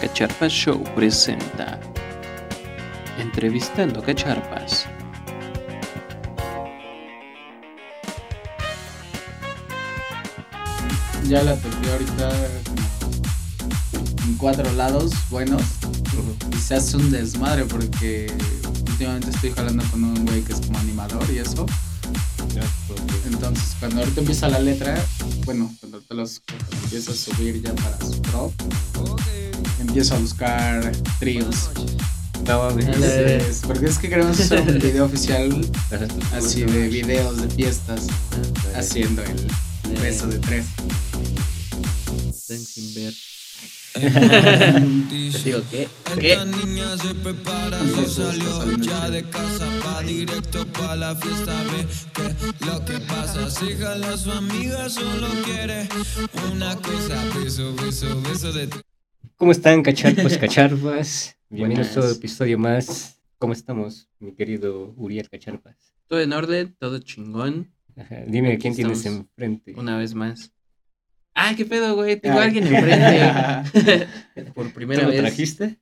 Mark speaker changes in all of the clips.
Speaker 1: Cacharpas Show presenta Entrevistando Cacharpas.
Speaker 2: Ya la toqué ahorita en cuatro lados buenos se hace un desmadre porque últimamente estoy jalando con un güey que es como animador y eso. Entonces, cuando ahorita empieza la letra, bueno, cuando te los cuando empieza a subir ya para su drop, empiezo a buscar tríos. Entonces, porque es que queremos hacer un video oficial así de videos de fiestas haciendo el beso de tres.
Speaker 3: Te digo, ¿qué? ¿Qué?
Speaker 4: Esta niña se prepara y salió
Speaker 2: saliendo
Speaker 4: ya de casa pa' directo pa' la fiesta ve que lo que pasa si jala su amiga solo quiere una cosa beso beso beso de
Speaker 3: ¿Cómo están, cacharpas, cacharpas? Bienvenidos a otro episodio más. ¿Cómo estamos, mi querido Uriel Cacharpas?
Speaker 1: Todo en orden, todo chingón.
Speaker 3: Ajá, Dime
Speaker 1: Aquí
Speaker 3: quién tienes enfrente.
Speaker 1: Una vez más. Ah, qué pedo, güey. Tengo a alguien enfrente. Por
Speaker 3: ¿Tú
Speaker 1: primera
Speaker 3: lo
Speaker 1: vez.
Speaker 3: trajiste?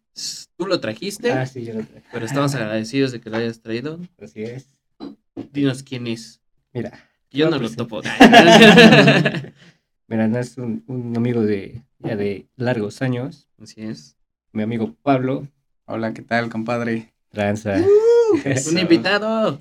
Speaker 1: Tú lo trajiste,
Speaker 3: Ah, sí, yo lo traje.
Speaker 1: pero estamos agradecidos de que lo hayas traído.
Speaker 3: Así es.
Speaker 1: Dinos quién es.
Speaker 3: Mira,
Speaker 1: Yo no
Speaker 3: pues
Speaker 1: lo topo.
Speaker 3: mira, no es un, un amigo de ya de largos años.
Speaker 1: Así es.
Speaker 3: Mi amigo Pablo
Speaker 2: Hola, ¿qué tal, compadre?
Speaker 3: Tranza,
Speaker 2: Eso.
Speaker 1: Un invitado.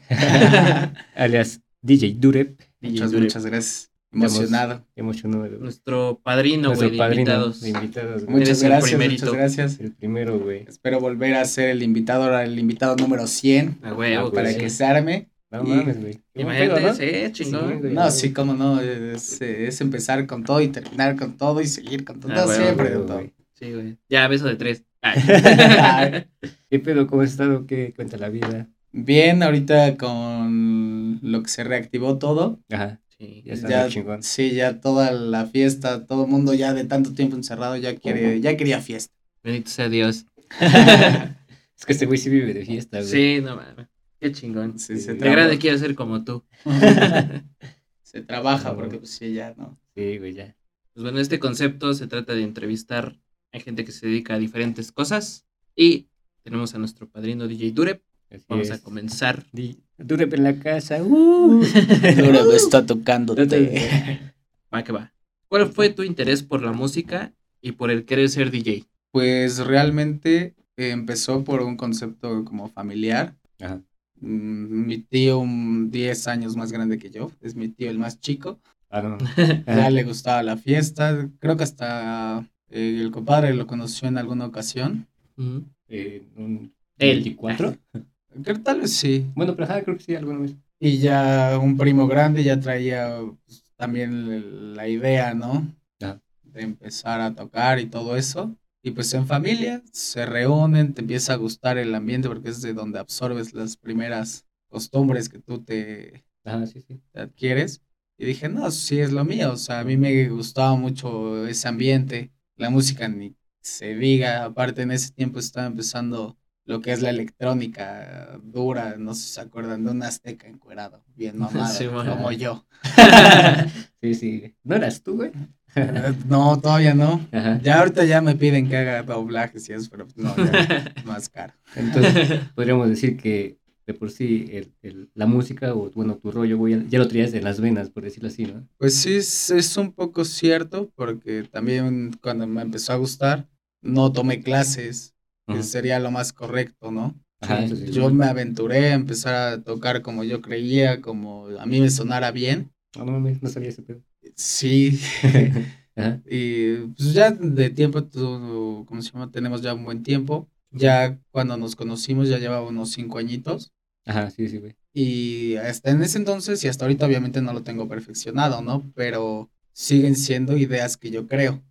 Speaker 3: alias DJ Durep.
Speaker 2: Muchas,
Speaker 1: Durep.
Speaker 2: muchas gracias. Emocionado.
Speaker 3: Emocionado.
Speaker 1: Nuestro padrino,
Speaker 3: Nuestro
Speaker 1: güey, de invitados.
Speaker 3: de invitados.
Speaker 2: Muchas gracias, muchas gracias.
Speaker 3: El primero, güey.
Speaker 2: Espero volver a ser el invitado, ahora el invitado número 100,
Speaker 1: A huevo,
Speaker 3: Ah,
Speaker 2: para que se arme.
Speaker 3: No mames, güey.
Speaker 1: Imagínate,
Speaker 3: pedo, ¿no?
Speaker 1: sí, chingón.
Speaker 3: Sí.
Speaker 2: No, sí, cómo no, es, es empezar con todo y terminar con todo y seguir con todo,
Speaker 1: Ah,
Speaker 2: siempre con todo.
Speaker 1: Sí, güey. Ya, beso de tres. Ay.
Speaker 2: Ay.
Speaker 3: ¿Qué pedo? ¿Cómo has estado? ¿Qué cuenta la vida?
Speaker 2: Bien, ahorita con lo que se reactivó todo,
Speaker 3: Ajá,
Speaker 1: Sí.
Speaker 3: ya está chingón.
Speaker 2: sí, ya toda la fiesta, todo el mundo ya de tanto tiempo encerrado ya quiere, ya quería fiesta.
Speaker 1: Bendito sea Dios.
Speaker 3: Es que este güey sí vive de fiesta, güey.
Speaker 1: Sí, no mames. Qué chingón.
Speaker 2: Sí, se,
Speaker 3: De
Speaker 1: grande quiero ser como tú.
Speaker 2: se trabaja
Speaker 3: No.
Speaker 2: porque pues sí, ya no.
Speaker 3: Sí, güey, ya.
Speaker 1: Pues bueno, este concepto se trata de entrevistar a gente que se dedica a diferentes cosas. Y tenemos a nuestro padrino DJ Durep.
Speaker 3: Así
Speaker 1: Vamos
Speaker 3: es.
Speaker 1: a comenzar.
Speaker 3: Durep en la casa. Uh.
Speaker 2: Está tocándote.
Speaker 1: Va que va. ¿Cuál fue tu interés por la música y por el querer ser DJ?
Speaker 2: Pues realmente eh, empezó por un concepto como familiar.
Speaker 3: Ajá.
Speaker 2: Mm, Mi tío, un 10 años más grande que yo, es mi tío el más chico.
Speaker 3: Ah.
Speaker 2: Ya le gustaba la fiesta. Creo que hasta eh, el compadre lo conoció en alguna ocasión.
Speaker 1: Ujú.
Speaker 3: Eh, un
Speaker 1: Él.
Speaker 3: 24.
Speaker 2: Creo tal vez sí.
Speaker 3: Bueno, pero ajá, creo que sí, alguna vez.
Speaker 2: Y ya un primo grande ya traía pues, también la idea, ¿no? De empezar a tocar y todo eso. Y pues en familia se reúnen, te empieza a gustar el ambiente porque es de donde absorbes las primeras costumbres que tú te,
Speaker 3: Ajá, sí, sí.
Speaker 2: te adquieres. Y dije, no, sí es lo mío. O sea, a mí me gustaba mucho ese ambiente. La música ni se diga. Aparte, en ese tiempo estaba empezando lo que es la electrónica dura. No sé si se acuerdan de un azteca encuerado. Bien mamado,
Speaker 1: Sí,
Speaker 2: como yo.
Speaker 3: Sí, sí. ¿No eras tú, güey?
Speaker 2: No, todavía no.
Speaker 3: Ajá.
Speaker 2: Ya ahorita ya me piden que haga doblajes y eso, pero no, ya más caro.
Speaker 3: Entonces, podríamos decir que de por sí el- el- la música o, bueno, tu rollo, güey, ya, ya lo traías en las venas, por decirlo así, ¿no?
Speaker 2: Pues sí, es, es un poco cierto, porque también cuando me empezó a gustar, no tomé clases, que sería lo más correcto, ¿no?
Speaker 3: Ajá.
Speaker 2: Yo me aventuré a empezar a tocar como yo creía, como a mí me sonara bien.
Speaker 3: No, no mames, no sabía ese pedo.
Speaker 2: Sí,
Speaker 3: Ajá.
Speaker 2: y pues ya de tiempo, tú, ¿cómo se llama? Tenemos ya un buen tiempo. Ya cuando nos conocimos ya llevaba unos cinco añitos.
Speaker 3: Ajá, sí, sí, güey.
Speaker 2: Y hasta en ese entonces y hasta ahorita obviamente no lo tengo perfeccionado, ¿no? Pero siguen siendo ideas que yo creo.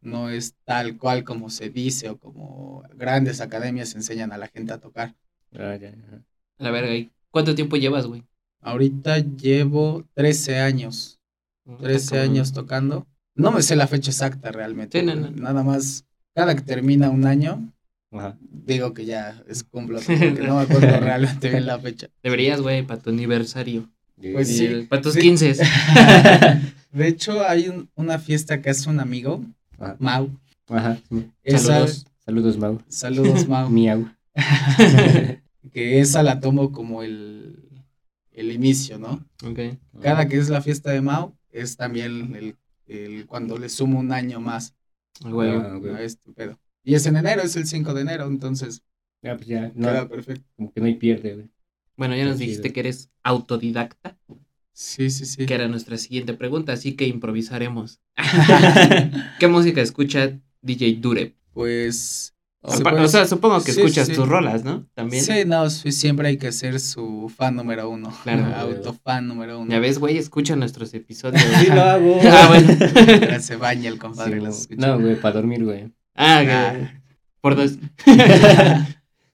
Speaker 2: No es tal cual como se dice o como grandes academias enseñan a la gente a tocar.
Speaker 3: Ah, ya, ajá.
Speaker 1: A la verga, ¿y ¿cuánto tiempo llevas, güey?
Speaker 2: Ahorita llevo 13 años, 13 años tocando. No me sé la fecha exacta realmente.
Speaker 1: Sí, no, no.
Speaker 2: Nada más, cada que termina un año,
Speaker 3: Ajá.
Speaker 2: digo que ya es cumplo, porque no me acuerdo realmente bien la fecha.
Speaker 1: Deberías, güey, para tu aniversario.
Speaker 2: Pues sí,
Speaker 1: Para tus
Speaker 2: sí.
Speaker 1: 15.
Speaker 2: De hecho, hay un- una fiesta que hace un amigo,
Speaker 3: Ajá.
Speaker 2: Mau.
Speaker 3: Ajá, sí.
Speaker 2: Esa-
Speaker 1: Saludos.
Speaker 3: Saludos, Mau.
Speaker 2: Saludos, Mau.
Speaker 3: Miau.
Speaker 2: que esa la tomo como el, el inicio, ¿no?
Speaker 1: Ok.
Speaker 2: Cada que es la fiesta de Mau, es también el, el cuando le sumo un año más
Speaker 1: A huevo.
Speaker 3: Ah, güey.
Speaker 2: a este pedo. Y es en enero, es el 5 de enero, entonces
Speaker 3: Ya, pues ya, no,
Speaker 2: queda perfecto.
Speaker 3: como que no hay pierde, güey.
Speaker 1: Bueno, ya nos dijiste que eres autodidacta,
Speaker 2: Sí, sí, sí.
Speaker 1: que era nuestra siguiente pregunta, así que improvisaremos. ¿Qué música escucha DJ Dure?
Speaker 2: Pues.
Speaker 1: O, sea, supongo que
Speaker 2: sí,
Speaker 1: escuchas
Speaker 2: sí.
Speaker 1: tus rolas, ¿no? También.
Speaker 2: Sí, no, sí, siempre hay que ser su fan número uno.
Speaker 1: Claro.
Speaker 2: Autofan número uno.
Speaker 1: Ya ves, güey, escucha nuestros episodios.
Speaker 3: Sí lo hago.
Speaker 1: ah, bueno.
Speaker 2: Se baña el compadre.
Speaker 3: Sí,
Speaker 2: los
Speaker 3: no, güey, para dormir, güey.
Speaker 1: Ah,
Speaker 2: Ah.
Speaker 1: por dos.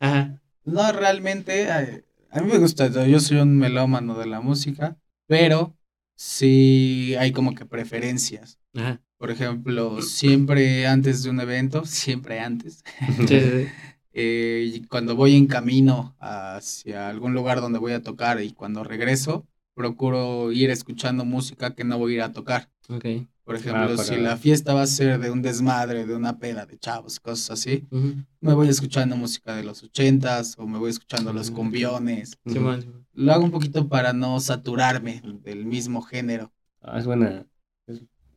Speaker 1: Ajá.
Speaker 2: No, realmente, eh, a mí me gusta, yo soy un melómano de la música, pero sí hay como que preferencias.
Speaker 1: Ajá.
Speaker 2: Por ejemplo, siempre antes de un evento, siempre antes,
Speaker 1: Sí, sí, sí.
Speaker 2: eh, cuando voy en camino hacia algún lugar donde voy a tocar y cuando regreso, procuro ir escuchando música que no voy a ir a tocar.
Speaker 1: Ok.
Speaker 2: Por ejemplo,
Speaker 3: para-
Speaker 2: si la fiesta va a ser de un desmadre, de una peda de chavos, cosas así, me voy escuchando música de los ochentas o me voy escuchando los
Speaker 1: Ah.
Speaker 2: cumbiones.
Speaker 1: Simón, Simón.
Speaker 2: Lo hago un poquito para no saturarme del mismo género.
Speaker 3: Ah, es buena.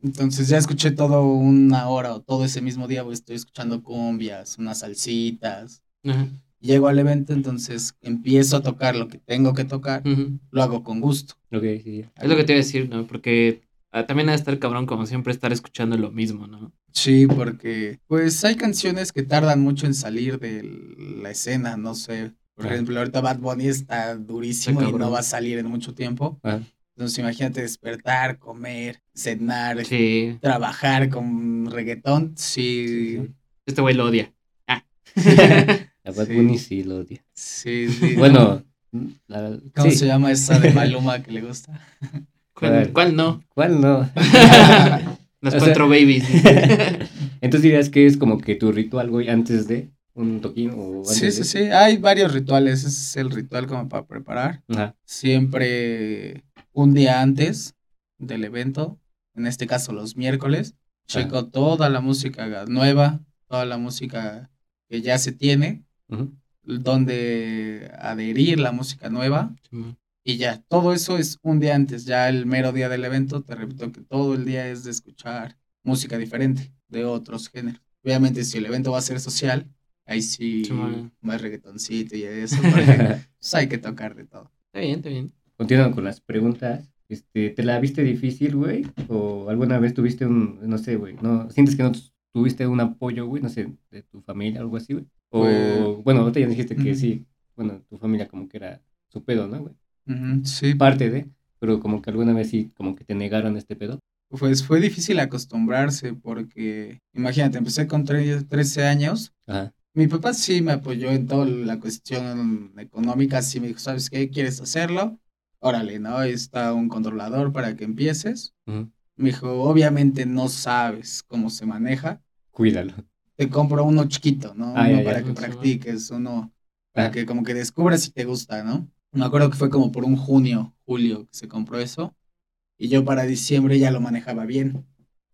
Speaker 2: Entonces ya escuché todo una hora o todo ese mismo día, pues, estoy escuchando cumbias, unas salsitas.
Speaker 1: Ajá.
Speaker 2: Llego al evento, entonces empiezo a tocar lo que tengo que tocar, lo hago con gusto.
Speaker 3: Ok, sí.
Speaker 1: Es lo que te iba a decir, ¿no? Porque ah, también ha de estar cabrón como siempre estar escuchando lo mismo, ¿no?
Speaker 2: Sí, porque pues hay canciones que tardan mucho en salir de la escena, no sé. Por ejemplo, ahorita Bad Bunny está durísimo y no va a salir en mucho tiempo.
Speaker 3: Ajá.
Speaker 2: Entonces imagínate despertar, comer, cenar,
Speaker 1: Sí.
Speaker 2: trabajar con reggaetón, sí,
Speaker 1: Este güey lo odia. Ah.
Speaker 3: A Bad
Speaker 2: Sí.
Speaker 3: Bunny sí lo odia.
Speaker 2: sí, sí.
Speaker 3: Bueno, la-
Speaker 2: ¿Cómo se llama esa de Maluma que le gusta?
Speaker 1: ¿Cuál, cuál no?
Speaker 3: ¿Cuál no?
Speaker 1: Las
Speaker 3: O sea-
Speaker 1: cuatro babies.
Speaker 3: Entonces dirías que es como que tu ritual, güey, antes de un toquín o
Speaker 2: Sí, sí, sí, hay varios rituales, ese es el ritual como para preparar.
Speaker 3: Ajá.
Speaker 2: Siempre un día antes del evento, en este caso los miércoles, checo toda la música nueva, toda la música que ya se tiene, donde adherir la música nueva y ya, todo eso es un día antes, ya el mero día del evento, te repito que todo el día es de escuchar música diferente de otros géneros. Obviamente si el evento va a ser social, ahí sí más reggaetoncito y eso, porque pues, hay que tocar de todo.
Speaker 1: Está bien, está bien.
Speaker 3: Continuando con las preguntas, este, ¿te la viste difícil, güey? ¿O alguna vez tuviste un, no sé, güey, no, sientes que no tu- tuviste un apoyo, güey, no sé, de tu familia o algo así, güey? O,
Speaker 2: Pues-
Speaker 3: bueno, ahorita ya dijiste que sí, bueno, tu familia como que era su pedo, ¿no, güey?
Speaker 2: Sí,
Speaker 3: Parte de, pero como que alguna vez sí, como que te negaron este pedo.
Speaker 2: Pues fue difícil acostumbrarse porque, imagínate, empecé con tre- 13 años.
Speaker 3: Ajá.
Speaker 2: Mi papá sí me apoyó en toda la cuestión económica, sí me dijo, ¿sabes qué? ¿Quieres hacerlo? Órale, ¿no? Ahí está un controlador para que empieces.
Speaker 3: ujú.
Speaker 2: Me dijo, obviamente no sabes cómo se maneja.
Speaker 3: Cuídalo.
Speaker 2: Te compro uno chiquito, ¿no?
Speaker 3: Ah,
Speaker 2: uno
Speaker 3: ya, ya.
Speaker 2: para que
Speaker 1: Sí,
Speaker 2: practiques, uno para
Speaker 3: Ah.
Speaker 2: que como que descubras si te gusta, ¿no? Me acuerdo que fue como por un junio, julio que se compró eso. Y yo para diciembre ya lo manejaba bien.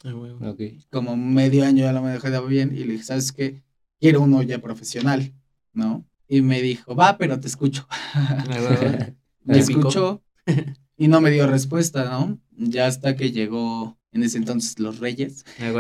Speaker 1: Ah, huevo.
Speaker 3: Ok.
Speaker 2: como medio año ya lo manejaba bien y le dije, ¿sabes qué? Quiero uno ya profesional, ¿no? Y me dijo, va, pero te escucho.
Speaker 1: Ah.
Speaker 2: Me escuchó y no me dio respuesta, ¿no? Ya hasta que llegó en ese entonces Los Reyes,
Speaker 1: Ah,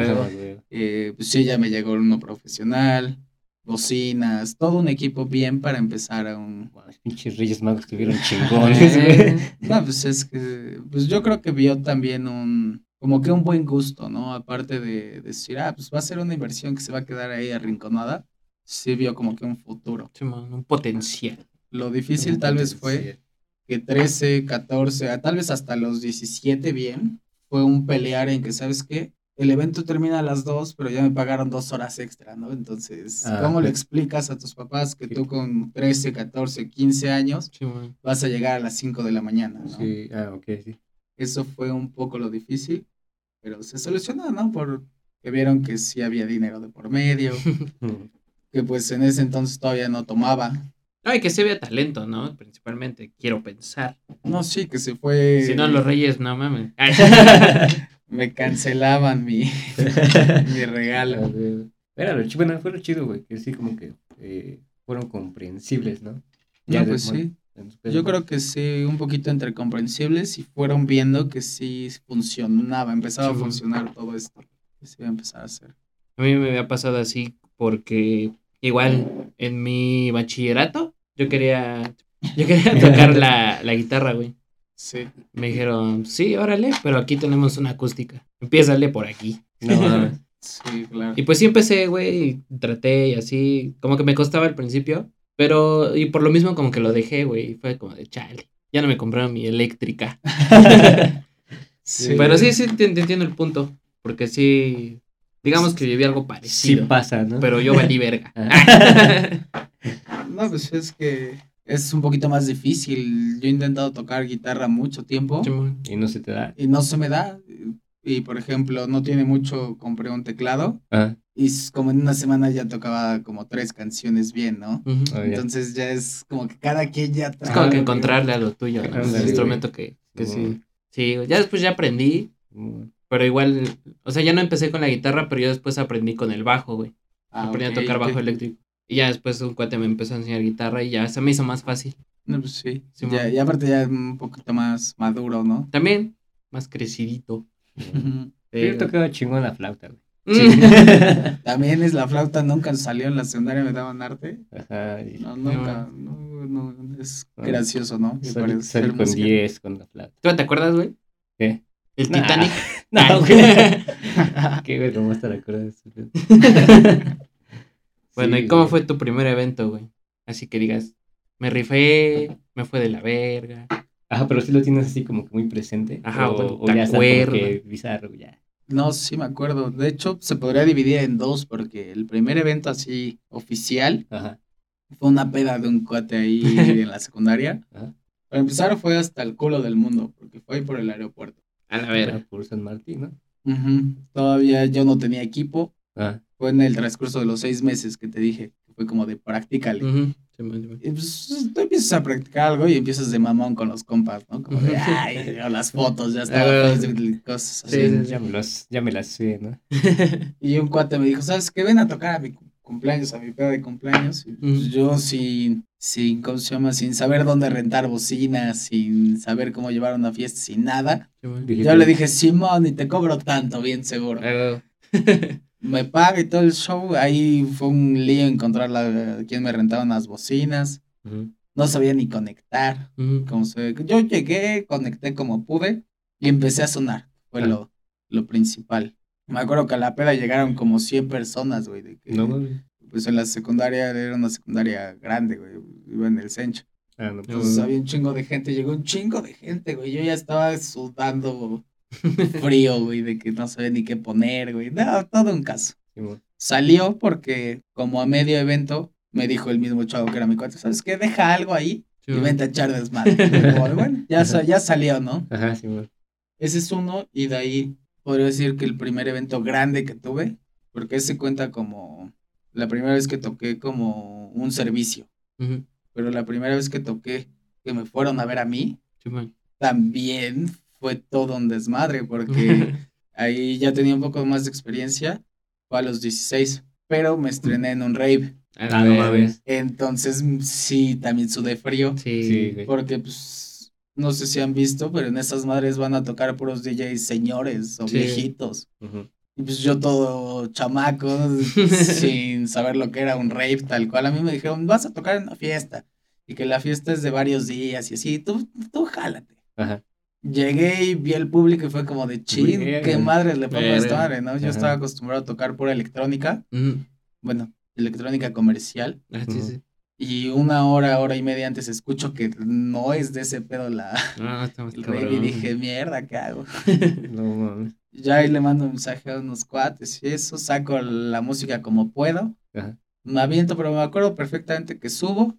Speaker 2: eh, pues sí, ya me llegó uno profesional, bocinas, todo un equipo bien para empezar a un...
Speaker 3: Pinches Reyes Magos estuvieron chingones,
Speaker 2: No, pues es que, pues yo creo que vio también un, como que un buen gusto, ¿no? Aparte de decir, ah, pues va a ser una inversión que se va a quedar ahí arrinconada, sí vio como que un futuro.
Speaker 1: Simón, un potencial.
Speaker 2: Lo difícil tal vez fue que 13, 14, ah, tal vez hasta los 17 bien, fue un pelear en que, ¿sabes qué? El evento termina a las 2, pero ya me pagaron dos horas extra, ¿no? Entonces,
Speaker 3: Ah,
Speaker 2: ¿cómo le
Speaker 3: ok.
Speaker 2: explicas a tus papás que tú con 13, 14, 15 años
Speaker 1: Simón.
Speaker 2: vas a llegar a las 5 de la mañana, ¿no?
Speaker 3: Sí, ah, ok, sí.
Speaker 2: Eso fue un poco lo difícil, pero se solucionó, ¿no? Porque vieron que sí había dinero de por medio, que pues en ese entonces todavía no tomaba.
Speaker 1: Ay, que se vea talento, ¿no? Principalmente, quiero pensar.
Speaker 2: No, sí, que se fue...
Speaker 1: Si no, los reyes, no mames.
Speaker 2: Me cancelaban mi, mi regalo.
Speaker 3: Era lo chido, bueno, fue lo chido, güey, que sí, como que eh, fueron comprensibles, ¿no?
Speaker 2: No,
Speaker 3: de-
Speaker 2: pues
Speaker 3: bueno,
Speaker 2: sí. Yo creo que sí, un poquito entre comprensibles y fueron viendo que sí funcionaba, empezaba a
Speaker 1: Sí,
Speaker 2: funcionar todo esto. Que se iba a empezar a hacer.
Speaker 1: A mí me había pasado así porque igual en mi bachillerato yo quería, yo quería tocar la, la guitarra, güey.
Speaker 2: Sí.
Speaker 1: Me dijeron, sí, órale, pero aquí tenemos una acústica. Empiézale por aquí.
Speaker 3: No.
Speaker 2: Sí, claro.
Speaker 1: Y pues sí empecé, güey, y traté y así, como que me costaba al principio, pero y por lo mismo como que lo dejé, güey, y fue como de chale. Ya no me compraron mi eléctrica.
Speaker 2: Sí.
Speaker 1: Pero sí, sí, te, te entiendo el punto, porque sí, digamos que viví algo
Speaker 3: Sí
Speaker 1: parecido,
Speaker 3: pasa, ¿no?
Speaker 1: pero yo valí verga.
Speaker 2: No, pues es que es un poquito más difícil. Yo he intentado tocar guitarra mucho tiempo.
Speaker 3: Y no se te da.
Speaker 2: y no se me da. Y por ejemplo, no tiene mucho, compré un teclado
Speaker 3: Ah,
Speaker 2: y como en una semana ya tocaba como tres canciones bien, ¿no?
Speaker 3: Ah.
Speaker 2: Entonces ya es como que cada quien ya
Speaker 1: Es como que encontrarle a lo tuyo, ¿no? El instrumento que, que sí. Sí, güey, ya después ya aprendí,
Speaker 3: Mm,
Speaker 1: pero igual, o sea, ya no empecé con la guitarra, pero yo después aprendí con el bajo, güey.
Speaker 2: Ah,
Speaker 1: aprendí a tocar bajo eléctrico. Y ya después un cuate me empezó a enseñar guitarra y ya se me hizo más fácil.
Speaker 2: No, pues sí. Ya, y aparte ya un poquito más maduro, ¿no?
Speaker 1: También, más crecidito.
Speaker 3: Yo tocaba chingón la flauta, güey.
Speaker 1: Mm.
Speaker 2: También es la flauta, nunca salió en la secundaria, me daban arte.
Speaker 3: Ajá, y
Speaker 2: No, nunca, no, no, es
Speaker 3: Ah.
Speaker 2: gracioso, ¿no? Hacer
Speaker 3: con
Speaker 2: música.
Speaker 3: 10 con la flauta.
Speaker 1: ¿Tú te acuerdas, güey?
Speaker 3: ¿Qué?
Speaker 1: El
Speaker 3: Nah.
Speaker 1: Titanic.
Speaker 3: No, güey. Qué güey, cómo estar acuerdas de eso, güey.
Speaker 1: Bueno,
Speaker 3: Sí,
Speaker 1: ¿y cómo
Speaker 3: güey.
Speaker 1: fue tu primer evento, güey? Así que digas, me rifé, me fue de la verga.
Speaker 3: Ajá, pero sí lo tienes así como que muy presente.
Speaker 1: Ajá,
Speaker 3: o,
Speaker 1: bueno,
Speaker 3: o
Speaker 1: te
Speaker 3: ya está como
Speaker 1: acuerdas.
Speaker 3: que bizarro, ya.
Speaker 2: No, sí me acuerdo. De hecho, se podría dividir en dos, porque el primer evento así oficial
Speaker 3: Ajá.
Speaker 2: fue una peda de un cuate ahí en la secundaria.
Speaker 3: Ajá.
Speaker 2: Para empezar, fue hasta el culo del mundo, porque fue ahí por el aeropuerto.
Speaker 1: A la verga.
Speaker 3: Ah, Por San Martín, ¿no?
Speaker 2: Ujú. Todavía yo no tenía equipo.
Speaker 3: Ah,
Speaker 2: Fue en el transcurso de los seis meses que te dije, fue como de.
Speaker 1: Simón, Simón.
Speaker 2: Y pues tú empiezas a practicar algo y empiezas de mamón con los compas, ¿no? Como de, ay, o las fotos, ya. Facebook y cosas así.
Speaker 1: Sí,
Speaker 3: ya, me las, ya me las sé, ¿no?
Speaker 2: Y un cuate me dijo, ¿sabes qué? Ven a tocar a mi cu- cumpleaños, a mi pedo de cumpleaños. Y pues yo sin, sin, ¿cómo se llama? Sin saber dónde rentar bocinas, sin saber cómo llevar una fiesta, sin nada. Yo le dije, Simón, y te cobro tanto, bien seguro.
Speaker 1: Ah,
Speaker 2: Me paga y todo el show. Ahí fue un lío encontrar la, quién me rentaba unas bocinas.
Speaker 3: Ujú.
Speaker 2: No sabía ni conectar.
Speaker 1: ujú.
Speaker 2: Como se, yo llegué, conecté como pude y empecé a sonar. Fue
Speaker 3: Ah.
Speaker 2: lo, lo principal. Me acuerdo que a la peda llegaron como 100 personas, güey. de que-
Speaker 3: No, mames.
Speaker 2: Pues en la secundaria era una secundaria grande, güey. Iba en el centro.
Speaker 3: Ah, no, pues,
Speaker 2: Entonces había un chingo de gente, llegó un chingo de gente, güey. Yo ya estaba sudando frío, güey, de que no sabía ni qué poner, güey. No, todo un caso. Salió porque como a medio evento me dijo el mismo chavo que era mi cuate, ¿sabes qué? Deja algo ahí y vente a echar desmadre. Bueno, ya, sa- ya salió, ¿no?
Speaker 3: Ajá, Simón.
Speaker 2: Ese es uno y de ahí podría decir que el primer evento grande que tuve, porque ese cuenta como la primera vez que toqué como un servicio, pero la primera vez que toqué que me fueron a ver a mí,
Speaker 1: Simón.
Speaker 2: también fue todo un desmadre, porque ahí ya tenía un poco más de experiencia, fue a los 16, pero me estrené en un rave,
Speaker 3: Ah, no mames.
Speaker 2: entonces mm, sí, también sudé frío,
Speaker 1: Sí.
Speaker 3: Sí,
Speaker 2: porque pues no sé si han visto, pero en esas madres van a tocar puros DJs señores o
Speaker 1: Sí.
Speaker 2: viejitos.
Speaker 3: Ujú.
Speaker 2: Y pues yo todo chamaco, sin saber lo que era un rave tal cual. A mí me dijeron, vas a tocar en una fiesta. Y que la fiesta es de varios días y así, tú, tú jálate.
Speaker 3: Ajá.
Speaker 2: Llegué y vi el público y fue como de chin,
Speaker 3: Verga.
Speaker 2: qué madre le pongo a esta madre, ¿no? Yo
Speaker 3: Ajá.
Speaker 2: estaba acostumbrado a tocar pura electrónica, bueno, electrónica comercial.
Speaker 1: Ah, sí, sí.
Speaker 2: Y una hora, hora y media antes escucho que no es de ese pedo la,
Speaker 1: estamos
Speaker 2: el y dije, mierda, ¿qué hago?
Speaker 3: No mames.
Speaker 2: Ya ahí le mando un mensaje a unos cuates y eso, saco la música como puedo,
Speaker 3: Ajá.
Speaker 2: me aviento, pero me acuerdo perfectamente que subo,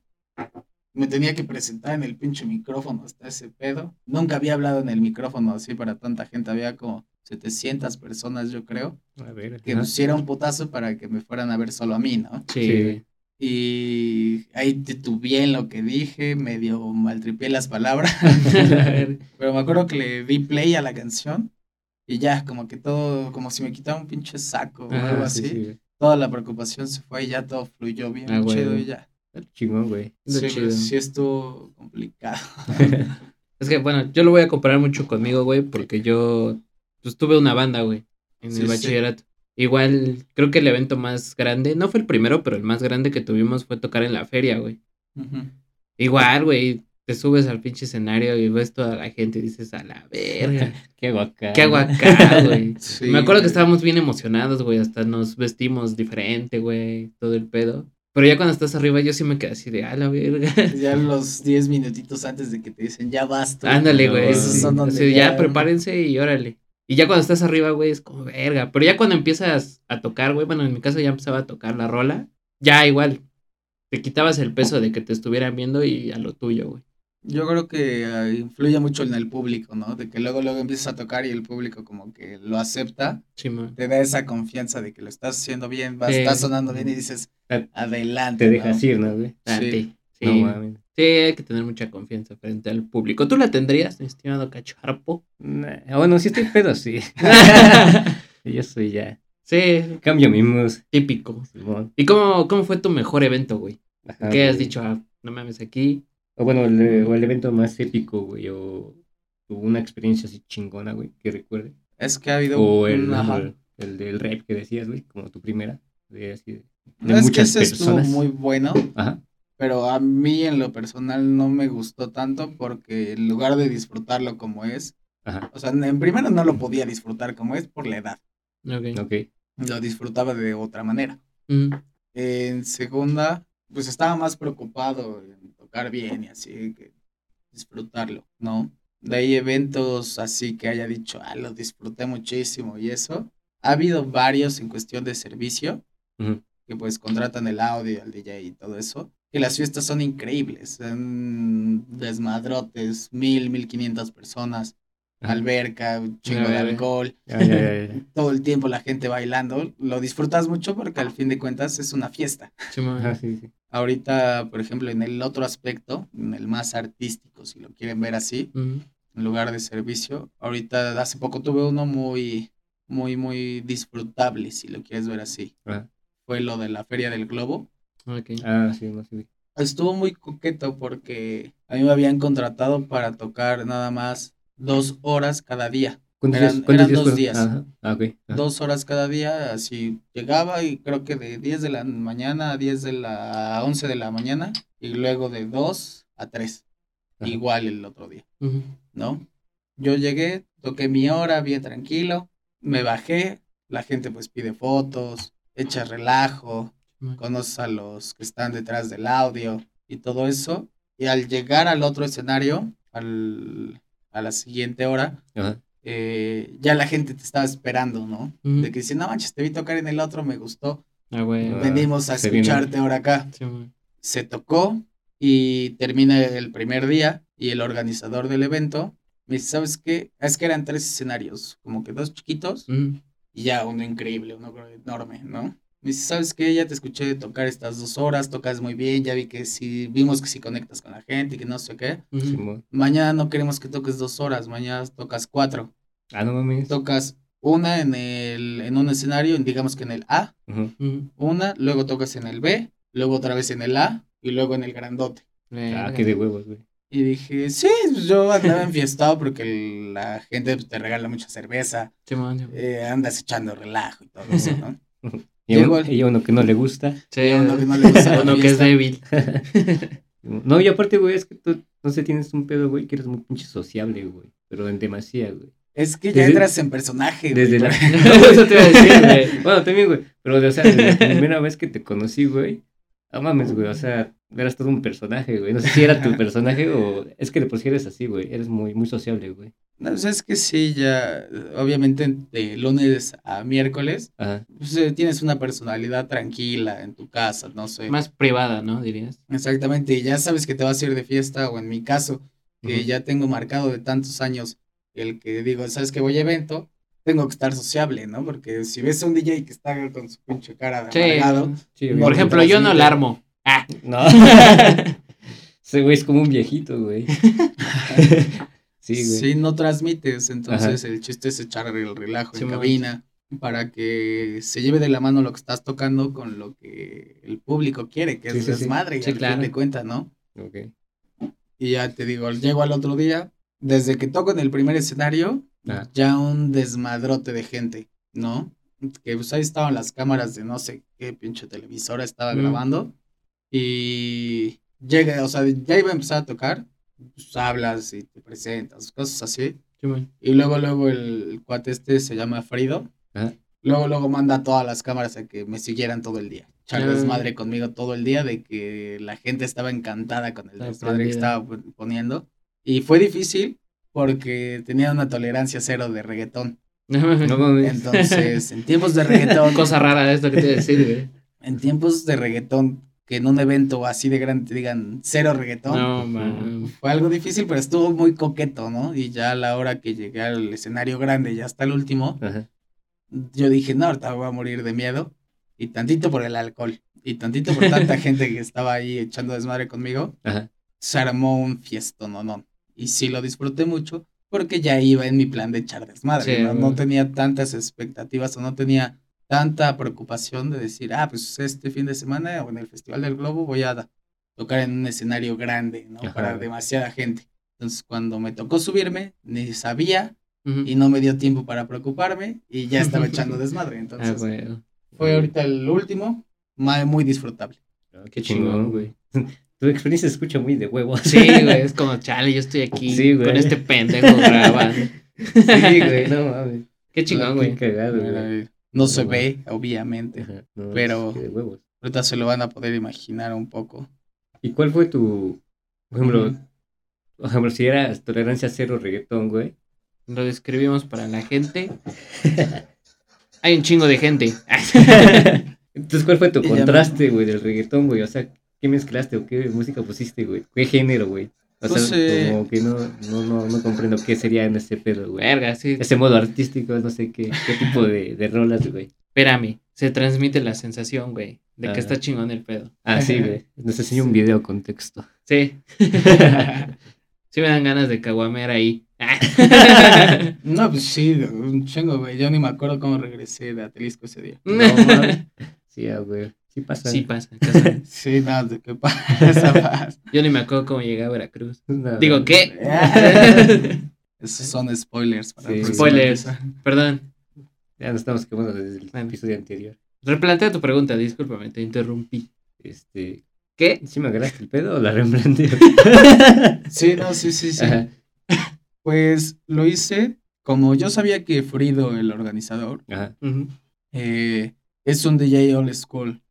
Speaker 2: me tenía que presentar en el pinche micrófono hasta ese pedo. Nunca había hablado en el micrófono así para tanta gente, había como 700 personas yo creo,
Speaker 3: A ver.
Speaker 2: que
Speaker 3: ajá.
Speaker 2: pusieron un putazo para que me fueran a ver solo a mí, ¿no?
Speaker 1: Sí.
Speaker 2: Y ahí titubeé en lo que dije, medio maltripié las palabras, pero me acuerdo que le di play a la canción Y ya, como que todo, como si me quitara un pinche saco o algo
Speaker 3: Ah, sí,
Speaker 2: así.
Speaker 3: sí.
Speaker 2: Toda la preocupación se fue y ya todo fluyó bien
Speaker 1: Ah,
Speaker 2: chido y ya.
Speaker 3: Chingón, güey.
Speaker 2: Sí,
Speaker 1: chido.
Speaker 2: sí estuvo complicado.
Speaker 1: Es que, bueno, yo lo voy a comparar mucho conmigo, güey, porque yo pues, tuve una banda, güey, en
Speaker 2: Sí,
Speaker 1: el
Speaker 2: sí.
Speaker 1: bachillerato. Igual, creo que el evento más grande, no fue el primero, pero el más grande que tuvimos fue tocar en la feria, güey. Igual, güey, te subes al pinche escenario y ves toda la gente y dices, a la verga,
Speaker 3: Qué hago acá.
Speaker 1: ¿qué hago acá, güey?
Speaker 2: Sí,
Speaker 1: Me acuerdo que estábamos bien emocionados, güey, hasta nos vestimos diferente, güey, todo el pedo. Pero ya cuando estás arriba yo sí me quedé así de, a la verga.
Speaker 2: Ya los 10 minutitos antes de que te dicen, ya basta.
Speaker 1: Ándale,
Speaker 3: No,
Speaker 1: güey.
Speaker 3: esos
Speaker 1: sí.
Speaker 2: son donde
Speaker 1: Así, ya,
Speaker 2: ya-
Speaker 1: prepárense y órale. Y ya cuando estás arriba, güey, es como verga. Pero ya cuando empiezas a tocar, güey, bueno, en mi caso ya empezaba a tocar la rola, ya igual. Te quitabas el peso de que te estuvieran viendo y a lo tuyo, güey.
Speaker 2: Yo creo que ah, influye mucho en el público, ¿no? De que luego, luego empiezas a tocar y el público como que lo acepta,
Speaker 1: Chimón.
Speaker 2: te da esa confianza de que lo estás haciendo bien, va,
Speaker 1: Sí.
Speaker 2: está sonando bien y dices,
Speaker 3: Ah,
Speaker 2: adelante.
Speaker 3: Te dejas
Speaker 2: ¿no?
Speaker 3: ir, ¿no, güey?
Speaker 1: A
Speaker 2: Sí.
Speaker 1: Sí.
Speaker 3: No.
Speaker 1: Sí, hay que tener mucha confianza frente al público. ¿Tú la tendrías, mi estimado cacharpo?
Speaker 3: Nah, ah, bueno, si estoy pedo, sí. Yo soy ya.
Speaker 1: sí,
Speaker 3: Cambio mi mood,
Speaker 1: típico.
Speaker 3: Simón.
Speaker 1: ¿Y cómo, cómo fue tu mejor evento, güey?
Speaker 3: Ajá,
Speaker 1: ¿Qué has dicho? Ah, no mames, aquí.
Speaker 3: O bueno, el, o el evento más épico, güey, o, o una experiencia así chingona, güey, que recuerde.
Speaker 2: Es que ha habido
Speaker 3: O el,
Speaker 2: un- ajá.
Speaker 3: el, el del rap que decías, güey, como tu primera. De, así de, de
Speaker 2: No, es que
Speaker 3: muchas
Speaker 2: ese estuvo
Speaker 3: personas.
Speaker 2: muy bueno,
Speaker 3: Ajá.
Speaker 2: pero a mí en lo personal no me gustó tanto porque en lugar de disfrutarlo como es,
Speaker 3: Ajá.
Speaker 2: o sea, en primero no lo podía disfrutar como es por la edad,
Speaker 1: Ok.
Speaker 3: Ok.
Speaker 2: lo disfrutaba de otra manera.
Speaker 1: Mm,
Speaker 2: En segunda, pues estaba más preocupado en tocar bien y así que disfrutarlo, ¿no? De ahí eventos así que haya dicho, ah, lo disfruté muchísimo y eso. Ha habido varios en cuestión de servicio,
Speaker 3: Ujú.
Speaker 2: que pues contratan el audio, el DJ y todo eso. Que las fiestas son increíbles, son desmadrotes, mil, mil quinientas personas, alberca, un chingo
Speaker 1: A
Speaker 2: de alcohol,
Speaker 3: ya, ya.
Speaker 2: todo el tiempo la gente bailando. Lo disfrutas mucho porque al fin de cuentas es una fiesta.
Speaker 1: Chimón.
Speaker 3: Ajá, sí, sí.
Speaker 2: Ahorita, por ejemplo, en el otro aspecto, en el más artístico, si lo quieren ver así, en lugar de servicio, ahorita hace poco tuve uno muy, muy, muy disfrutable, si lo quieres ver así.
Speaker 3: Ajá.
Speaker 2: Fue lo de la Feria del Globo.
Speaker 1: ok.
Speaker 3: Ah, sí, no, sí.
Speaker 2: Estuvo muy coqueto porque a mí me habían contratado para tocar nada más dos horas cada día.
Speaker 3: ¿Cuántos
Speaker 2: Eran-
Speaker 3: días? ¿Cuántos
Speaker 2: eran
Speaker 3: días
Speaker 2: dos días.
Speaker 3: Ajá. Ah. Ajá.
Speaker 2: Dos horas cada día, así llegaba y creo que de 10 de la mañana a 10 de la a 11 de la mañana y luego de 2 a 3.
Speaker 3: Ajá.
Speaker 2: Igual el otro día. ¿no? Yo llegué, toqué mi hora bien tranquilo, me bajé, la gente pues pide fotos, echa relajo,
Speaker 1: Chimón.
Speaker 2: conoces a los que están detrás del audio y todo eso. Y al llegar al otro escenario, al, a la siguiente hora,
Speaker 3: Ajá.
Speaker 2: Eh, ya la gente te estaba esperando, ¿no? De que dice, no manches, te vi tocar en el otro, me gustó,
Speaker 1: Ah, güey.
Speaker 3: Ah.
Speaker 2: venimos a escucharte ahora acá. Se tocó y termina el primer día y el organizador del evento me dice, ¿sabes qué? Es que eran tres escenarios, como que dos chiquitos
Speaker 1: Mm,
Speaker 2: y ya uno increíble, uno enorme, ¿no? Me dice, ¿sabes qué? Ya te escuché tocar estas dos horas, tocas muy bien, ya vi que sí, vimos que sí conectas con la gente y que no sé qué. Mañana no queremos que toques dos horas, mañana tocas cuatro.
Speaker 3: Ah, no mames.
Speaker 2: Tocas una en el, en un escenario, digamos que en el A, una, luego tocas en el B, luego otra vez en el A y luego en el grandote.
Speaker 3: Ah,
Speaker 1: Verga.
Speaker 3: qué de huevos, güey.
Speaker 2: Y dije, sí, pues yo andaba enfiestado porque el- la gente pues, te regala mucha cerveza,
Speaker 1: Chimón, chimón.
Speaker 2: eh, andas echando relajo y todo eso, ¿no?
Speaker 3: Y
Speaker 2: Llegó
Speaker 3: uno, y que no le gusta.
Speaker 1: Sí,
Speaker 2: uno que no le gusta
Speaker 1: uno que es débil.
Speaker 3: No, y aparte, güey, es que tú, no sé, tienes un pedo, güey, que eres muy pinche sociable, güey. Pero en demasía, güey.
Speaker 2: Es que ya
Speaker 3: Desde-
Speaker 2: entras en personaje, güey,
Speaker 3: Desde la... No, eso te iba a decir, güey. Bueno, también, güey. Pero, o sea, desde la primera vez que te conocí, güey. No mames, güey. O sea, eras todo un personaje, güey. No sé si era tu personaje o... Es que de por sí eres así, güey. Eres muy, muy sociable, güey.
Speaker 2: No, sea, es que sí, ya, obviamente de lunes a miércoles,
Speaker 3: Ajá.
Speaker 2: pues, eh, tienes una personalidad tranquila en tu casa, no sé.
Speaker 1: Más privada, ¿no? Dirías.
Speaker 2: Exactamente, y ya sabes que te vas a ir de fiesta, o en mi caso, que ya tengo marcado de tantos años el que digo, sabes que voy a evento, tengo que estar sociable, ¿no? Porque si ves a un DJ que está con su pinche cara de
Speaker 1: Sí.
Speaker 2: amargado,
Speaker 3: Sí,
Speaker 2: Por
Speaker 1: ejemplo, yo no la armo. Ah.
Speaker 3: No. Ese güey es como un viejito, güey. Sí, güey.
Speaker 2: Sí, no transmites, entonces el chiste es echar el relajo
Speaker 1: Sí,
Speaker 2: en cabina para que se lleve de la mano lo que estás tocando con lo que el público quiere, que
Speaker 3: Sí,
Speaker 2: es desmadre, y fin
Speaker 1: claro.
Speaker 2: de cuentas, ¿no?
Speaker 3: Ok.
Speaker 2: Y ya te digo, llego al otro día, desde que toco en el primer escenario,
Speaker 3: Ah.
Speaker 2: ya un desmadrote de gente, ¿no? Que pues ahí estaban las cámaras de no sé qué pinche televisora estaba
Speaker 1: Mm.
Speaker 2: grabando. Y llega, o sea, ya iba a empezar a tocar, pues hablas y te presentas, cosas así.
Speaker 1: Sí.
Speaker 2: Y luego, luego el cuate este se llama Frido.
Speaker 3: Ajá.
Speaker 2: Luego, luego manda a todas las cámaras a que me siguieran todo el día. Echar
Speaker 1: Ah.
Speaker 2: desmadre conmigo todo el día de que la gente estaba encantada con el desmadre que estaba pon- poniendo. Y fue difícil porque tenía una tolerancia cero de reggaetón. Entonces, en tiempos de reggaetón,
Speaker 1: Cosa rara esto que te decir, güey.
Speaker 2: en tiempos de reggaetón, que en un evento así de grande te digan cero reggaetón,
Speaker 1: No, man.
Speaker 2: fue algo difícil, pero estuvo muy coqueto, ¿no? Y ya a la hora que llegué al escenario grande, ya hasta el último,
Speaker 3: Ajá.
Speaker 2: yo dije, no, ahorita voy a morir de miedo. Y tantito por el alcohol. Y tantito por tanta gente que estaba ahí echando desmadre conmigo.
Speaker 3: Ajá.
Speaker 2: Se armó un fiesto, no, no. Y sí lo disfruté mucho porque ya iba en mi plan de echar desmadre.
Speaker 1: Sí,
Speaker 2: ¿no? No tenía tantas expectativas o no tenía tanta preocupación de decir, ah, pues este fin de semana o en el Festival del Globo voy a tocar en un escenario grande, ¿no?
Speaker 3: Ajá.
Speaker 2: Para demasiada gente. Entonces, cuando me tocó subirme, ni sabía
Speaker 1: Ujú.
Speaker 2: y no me dio tiempo para preocuparme y ya estaba echando desmadre.
Speaker 1: Ah,
Speaker 2: Entonces,
Speaker 1: güey.
Speaker 2: fue ahorita el último, muy disfrutable.
Speaker 3: Ah,
Speaker 1: Qué chingón,
Speaker 3: güey. Tu experiencia se escucha muy de huevo.
Speaker 1: Sí, güey, es como, chale, yo estoy aquí
Speaker 3: Sí, güey.
Speaker 1: con este pendejo grabando.
Speaker 3: Sí, güey, no mames.
Speaker 1: Qué chingón,
Speaker 3: Qué
Speaker 1: güey.
Speaker 3: cagado, güey.
Speaker 2: No se ve, obviamente.
Speaker 3: Ajá, no,
Speaker 2: Pero-
Speaker 3: es.
Speaker 2: Ahorita se lo van a poder imaginar un poco.
Speaker 3: ¿Y cuál fue tu, por ejemplo, por ejemplo, si era tolerancia cero reggaetón, güey?
Speaker 1: Lo describimos para la gente. Hay un chingo de gente.
Speaker 3: Entonces, ¿cuál fue tu contraste, güey, del reggaetón, güey? O sea, ¿qué mezclaste o qué música pusiste, güey? ¿Qué género, güey? O sea,
Speaker 2: eh,
Speaker 3: como que no, no, no, no comprendo qué sería en ese pedo, güey.
Speaker 1: Verga, sí.
Speaker 3: Ese modo artístico, no sé qué, qué tipo de, de rolas, güey.
Speaker 1: Espérame, se transmite la sensación, güey, de que
Speaker 3: Ajá.
Speaker 1: está chingón el pedo.
Speaker 3: Ah, sí, güey. Nos enseñó un video con texto.
Speaker 1: Sí. sí me dan ganas de caguamear ahí.
Speaker 2: No, pues sí, un chingo, güey. Yo ni me acuerdo cómo regresé de Atelisco ese día.
Speaker 3: No. Sí, ah, güey. Sí pasa.
Speaker 1: sí pasa.
Speaker 2: Sí, nada, de qué pasa.
Speaker 1: Yo ni me acuerdo cómo llegué a Veracruz.
Speaker 3: No,
Speaker 1: Digo,
Speaker 3: no.
Speaker 1: ¿qué?
Speaker 2: Esos son spoilers. Para
Speaker 3: Sí.
Speaker 1: Spoilers. Perdón.
Speaker 3: Ya nos estamos quemando desde el
Speaker 1: Bueno.
Speaker 3: episodio anterior.
Speaker 1: Replantea tu pregunta, discúlpame, te interrumpí.
Speaker 3: Este.
Speaker 1: ¿Qué?
Speaker 3: ¿Sí me agarraste el pedo o la reemplanteo?
Speaker 2: Sí, no, sí, sí, sí.
Speaker 3: Ajá.
Speaker 2: Pues lo hice. Como yo sabía que Frido, el organizador,
Speaker 3: Ajá.
Speaker 2: Eh, es un DJ old school,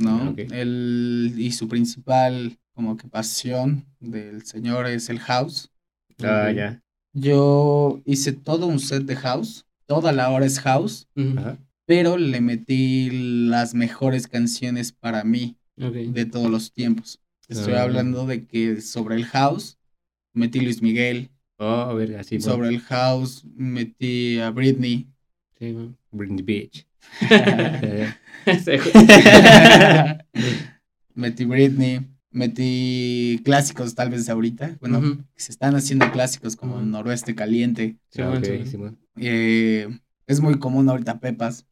Speaker 2: ¿no?
Speaker 3: Ah, ok.
Speaker 2: Él, y su principal como que pasión del señor es el house.
Speaker 3: Ah, ya.
Speaker 2: Yo hice todo un set de house, toda la hora es house, pero le metí las mejores canciones para mí de todos los tiempos. Estoy
Speaker 3: Ah.
Speaker 2: hablando de que sobre el house metí Luis Miguel,
Speaker 3: Oh,
Speaker 2: sobre el house metí a Britney.
Speaker 3: Bitch.
Speaker 1: Sí, güey.
Speaker 2: metí Britney, metí clásicos tal vez ahorita, bueno, se están haciendo clásicos como
Speaker 1: Ujú.
Speaker 2: Noroeste Caliente.
Speaker 1: Sí,
Speaker 3: Ah,
Speaker 1: güey,
Speaker 3: ok,
Speaker 1: sí.
Speaker 2: Eh, es muy común ahorita Pepas.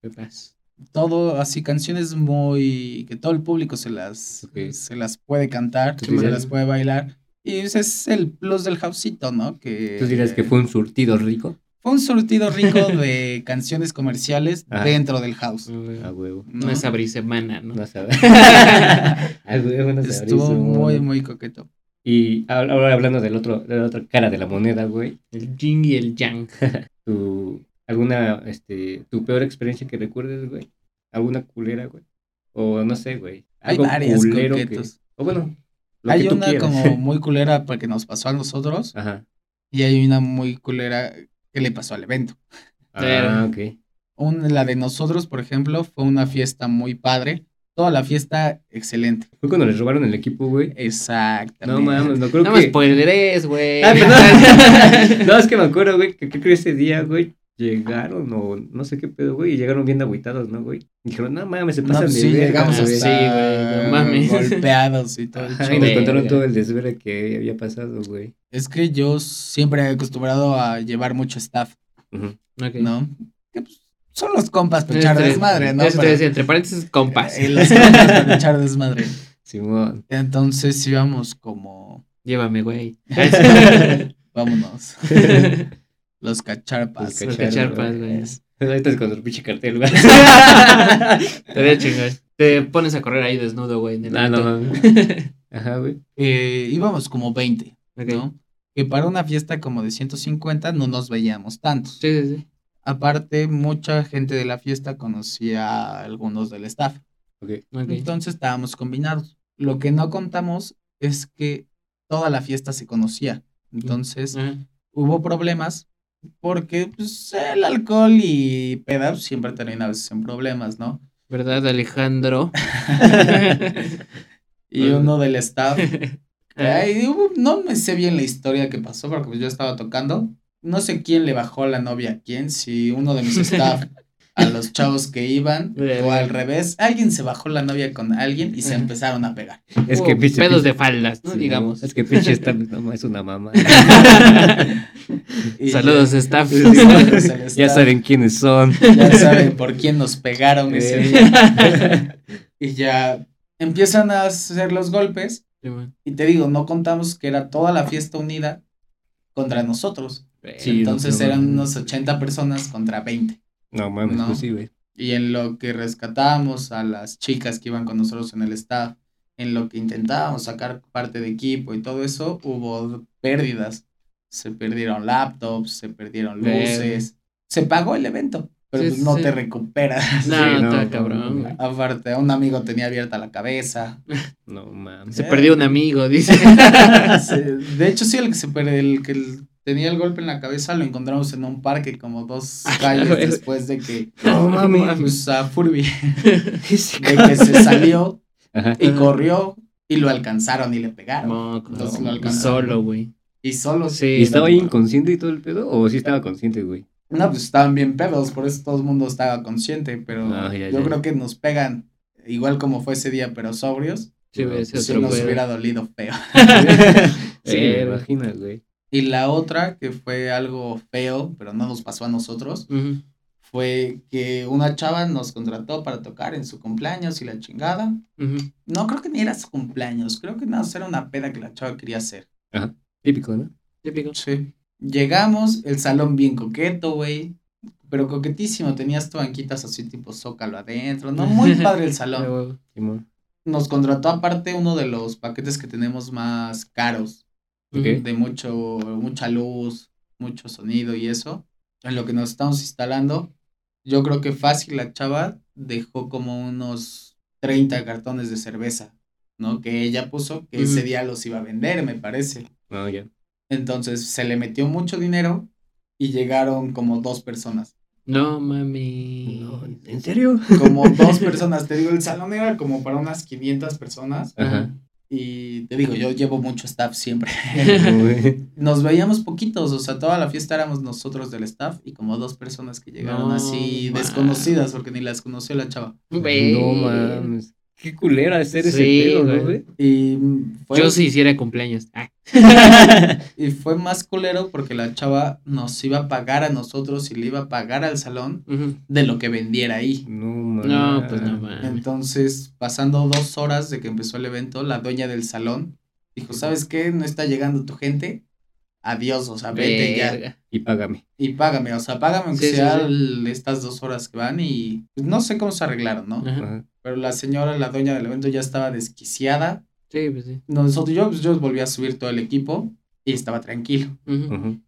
Speaker 1: Pepas.
Speaker 2: Todo así, canciones muy... que todo el público se las, se las puede cantar, se las puede bailar. Y ese es el plus del houseito, ¿no? Que,
Speaker 3: ¿Tú dirías que fue un surtido rico?
Speaker 2: Fue un surtido rico de canciones comerciales
Speaker 3: Ajá.
Speaker 2: dentro del house.
Speaker 3: A huevo.
Speaker 2: ¿no?
Speaker 1: Una sabrisemana, ¿no?
Speaker 3: No sabes. A huevo, no sabes.
Speaker 2: Estuvo muy, muy coqueto.
Speaker 3: Y ahora hablando del otro, de la otra cara de la moneda, güey.
Speaker 1: El yin y el yang.
Speaker 3: Tu, alguna, este, tu peor experiencia que recuerdes, güey. ¿Alguna culera, güey? O no sé, güey.
Speaker 2: Hay varias
Speaker 3: culero
Speaker 2: coquetos.
Speaker 3: Que, o bueno, lo
Speaker 2: Hay
Speaker 3: que tú
Speaker 2: una
Speaker 3: quieras.
Speaker 2: como muy culera porque nos pasó a nosotros
Speaker 3: Ajá.
Speaker 2: y hay una muy culera que le pasó al evento.
Speaker 3: Ah, ok.
Speaker 2: Un- la de nosotros, por ejemplo, fue una fiesta muy padre. Toda la fiesta excelente.
Speaker 3: Fue cuando les robaron el equipo, güey.
Speaker 2: Exactamente.
Speaker 3: No mames, no creo
Speaker 1: No me
Speaker 3: que.
Speaker 1: spoileres, güey.
Speaker 3: Ah, perdón. no, es que me acuerdo, güey, que creo que ese día, güey, llegaron o no sé qué pedo, güey, y llegaron bien agüitados, ¿no, güey? Y dijeron, no mames, se
Speaker 2: No,
Speaker 3: pasan
Speaker 2: pues
Speaker 3: de
Speaker 2: sí,
Speaker 3: verga,
Speaker 2: llegamos
Speaker 3: güey".
Speaker 2: hasta
Speaker 1: Sí, güey, no mames.
Speaker 2: golpeados y todo el
Speaker 3: Ajá, y nos contaron todo el desvelo que había pasado, güey.
Speaker 2: Es que yo siempre he acostumbrado a llevar mucho staff,
Speaker 3: Ujú.
Speaker 1: Ok.
Speaker 2: ¿no? Que pues, son los compas para echar desmadre, ¿no?
Speaker 1: Eso te decía, entre paréntesis, compas.
Speaker 2: Eh, los compas para echar desmadre.
Speaker 3: Simón.
Speaker 2: Entonces íbamos como,
Speaker 1: Llévame, güey.
Speaker 2: vámonos, los cacharpas.
Speaker 3: Los
Speaker 1: cacharpas, güey.
Speaker 3: Ahorita es con el pinche cartel, güey.
Speaker 1: Te voy a chingar. Te pones a correr ahí desnudo, güey. en el
Speaker 3: Ah, no mames. Ajá, güey.
Speaker 2: Eh, íbamos como 20,
Speaker 1: Ok.
Speaker 2: ¿no? Que para una fiesta como de 150 no nos veíamos tantos.
Speaker 1: Sí, sí, sí.
Speaker 2: Aparte, mucha gente de la fiesta conocía a algunos del staff.
Speaker 3: Ok.
Speaker 1: Ok.
Speaker 2: Entonces estábamos combinados. Lo que no contamos es que toda la fiesta se conocía. Entonces hubo problemas porque pues, el alcohol y pedas siempre terminan a veces en problemas, ¿no?
Speaker 1: ¿Verdad, Alejandro?
Speaker 2: Y uno del staff, ay, no me sé bien la historia que pasó porque pues, yo estaba tocando. No sé quién le bajó la novia a quién, si uno de mis staff a los chavos que iban o al revés, alguien se bajó la novia con alguien y se empezaron a pegar.
Speaker 3: Es que pinche.
Speaker 1: pedos
Speaker 3: pinche-
Speaker 1: de faldas, ¿no?
Speaker 3: Sí,
Speaker 1: digamos.
Speaker 3: Es que pinche está, no, es una mamá.
Speaker 2: Y
Speaker 1: Saludos,
Speaker 2: ya-
Speaker 1: staff.
Speaker 2: Saludos
Speaker 3: ya
Speaker 2: staff.
Speaker 3: saben quiénes son.
Speaker 2: Ya saben por quién nos pegaron ese día. Y ya empiezan a hacer los golpes.
Speaker 1: Sí.
Speaker 2: Y te digo, no contamos que era toda la fiesta unida contra nosotros.
Speaker 3: Sí,
Speaker 2: Entonces
Speaker 3: no,
Speaker 2: eran
Speaker 3: no.
Speaker 2: unos 80 personas contra 20.
Speaker 3: No mames,
Speaker 2: No.
Speaker 3: pues sí, güey.
Speaker 2: Y en lo que rescatábamos a las chicas que iban con nosotros en el staff, en lo que intentábamos sacar parte de equipo y todo eso, hubo pérdidas. Se perdieron laptops, se perdieron luces. Se pagó el evento, pero
Speaker 1: Sí,
Speaker 2: pues no
Speaker 1: sí.
Speaker 2: te recuperas.
Speaker 1: No,
Speaker 3: Sí, no,
Speaker 1: cabrón, güey.
Speaker 2: Aparte, un amigo tenía abierta la cabeza.
Speaker 3: No mames.
Speaker 1: Se perdió un amigo, dice.
Speaker 2: De hecho, sí, el que se perdió, el que el- tenía el golpe en la cabeza, lo encontramos en un parque como dos calles
Speaker 1: güey.
Speaker 2: después de que,
Speaker 3: No mames.
Speaker 2: pues, a Furby, de que se salió
Speaker 3: Ajá.
Speaker 2: y corrió y lo alcanzaron y le pegaron.
Speaker 1: Moco,
Speaker 2: Entonces lo
Speaker 1: no,
Speaker 2: alcanzaron.
Speaker 1: solo, güey.
Speaker 2: Y solo,
Speaker 1: Sí.
Speaker 3: ¿Y estaba
Speaker 1: no,
Speaker 3: ahí
Speaker 1: no.
Speaker 3: inconsciente y todo el pedo? ¿O sí estaba consciente, güey?
Speaker 2: no, pues estaban bien pedos, por eso todo el mundo estaba consciente, pero
Speaker 3: Ah, ya,
Speaker 2: yo
Speaker 3: ya.
Speaker 2: creo que nos pegan igual como fue ese día, pero sobrios,
Speaker 1: Sí, güey, ese
Speaker 2: sí
Speaker 1: otro
Speaker 2: nos
Speaker 1: pedo.
Speaker 2: hubiera dolido feo.
Speaker 3: sí,
Speaker 1: Pero-
Speaker 3: imagino, güey.
Speaker 2: Y la otra, que fue algo feo, pero no nos pasó a nosotros, fue que una chava nos contrató para tocar en su cumpleaños y la chingada. No, creo que ni era su cumpleaños, creo que nada, era una peda que la chava quería hacer.
Speaker 3: Típico, ¿no?
Speaker 1: Típico.
Speaker 2: Sí. Llegamos, el salón bien coqueto, güey. Pero coquetísimo, tenías tu banquitas así tipo zócalo adentro, ¿no? Muy padre el salón. Nos contrató aparte uno de los paquetes que tenemos más caros,
Speaker 3: Ok.
Speaker 2: de mucho, mucha luz, mucho sonido y eso. En lo que nos estamos instalando, yo creo que fácil la chava dejó como unos 30 cartones de cerveza, ¿no? Que ella puso que ese día los iba a vender, me parece.
Speaker 3: Ya.
Speaker 2: Entonces se le metió mucho dinero y llegaron como dos personas.
Speaker 1: No mami.
Speaker 3: No, ¿En serio?
Speaker 2: Como dos personas, te digo, el salón era como para unas 500 personas.
Speaker 3: Ajá.
Speaker 2: Y te digo, yo llevo mucho staff siempre. Nos veíamos poquitos, o sea, toda la fiesta éramos nosotros del staff y como dos personas que llegaron
Speaker 1: No,
Speaker 2: así desconocidas porque ni las conoció la chava.
Speaker 3: No mames. Qué culera hacer ese
Speaker 1: Sí,
Speaker 3: pedo,
Speaker 1: güey.
Speaker 3: ¿no, güey?
Speaker 2: Y fue,
Speaker 1: Yo si hiciera cumpleaños. Ah.
Speaker 2: y fue más culero porque la chava nos iba a pagar a nosotros y le iba a pagar al salón de lo que vendiera ahí.
Speaker 3: No mames.
Speaker 1: No, pues no mames.
Speaker 2: Entonces, pasando dos horas de que empezó el evento, la dueña del salón dijo, ¿sabes qué? No está llegando tu gente. Adiós, o sea, vete ya.
Speaker 3: Y págame.
Speaker 2: Y págame, o sea, págame aunque
Speaker 1: Sí,
Speaker 2: sea
Speaker 1: sí.
Speaker 2: el- estas dos horas que van y pues, no sé cómo se arreglaron, ¿no?
Speaker 1: Ajá.
Speaker 2: Pero la señora, la dueña del evento ya estaba desquiciada.
Speaker 1: Sí, pues sí.
Speaker 2: Nosotros, yo, pues, yo volví a subir todo el equipo y estaba tranquilo.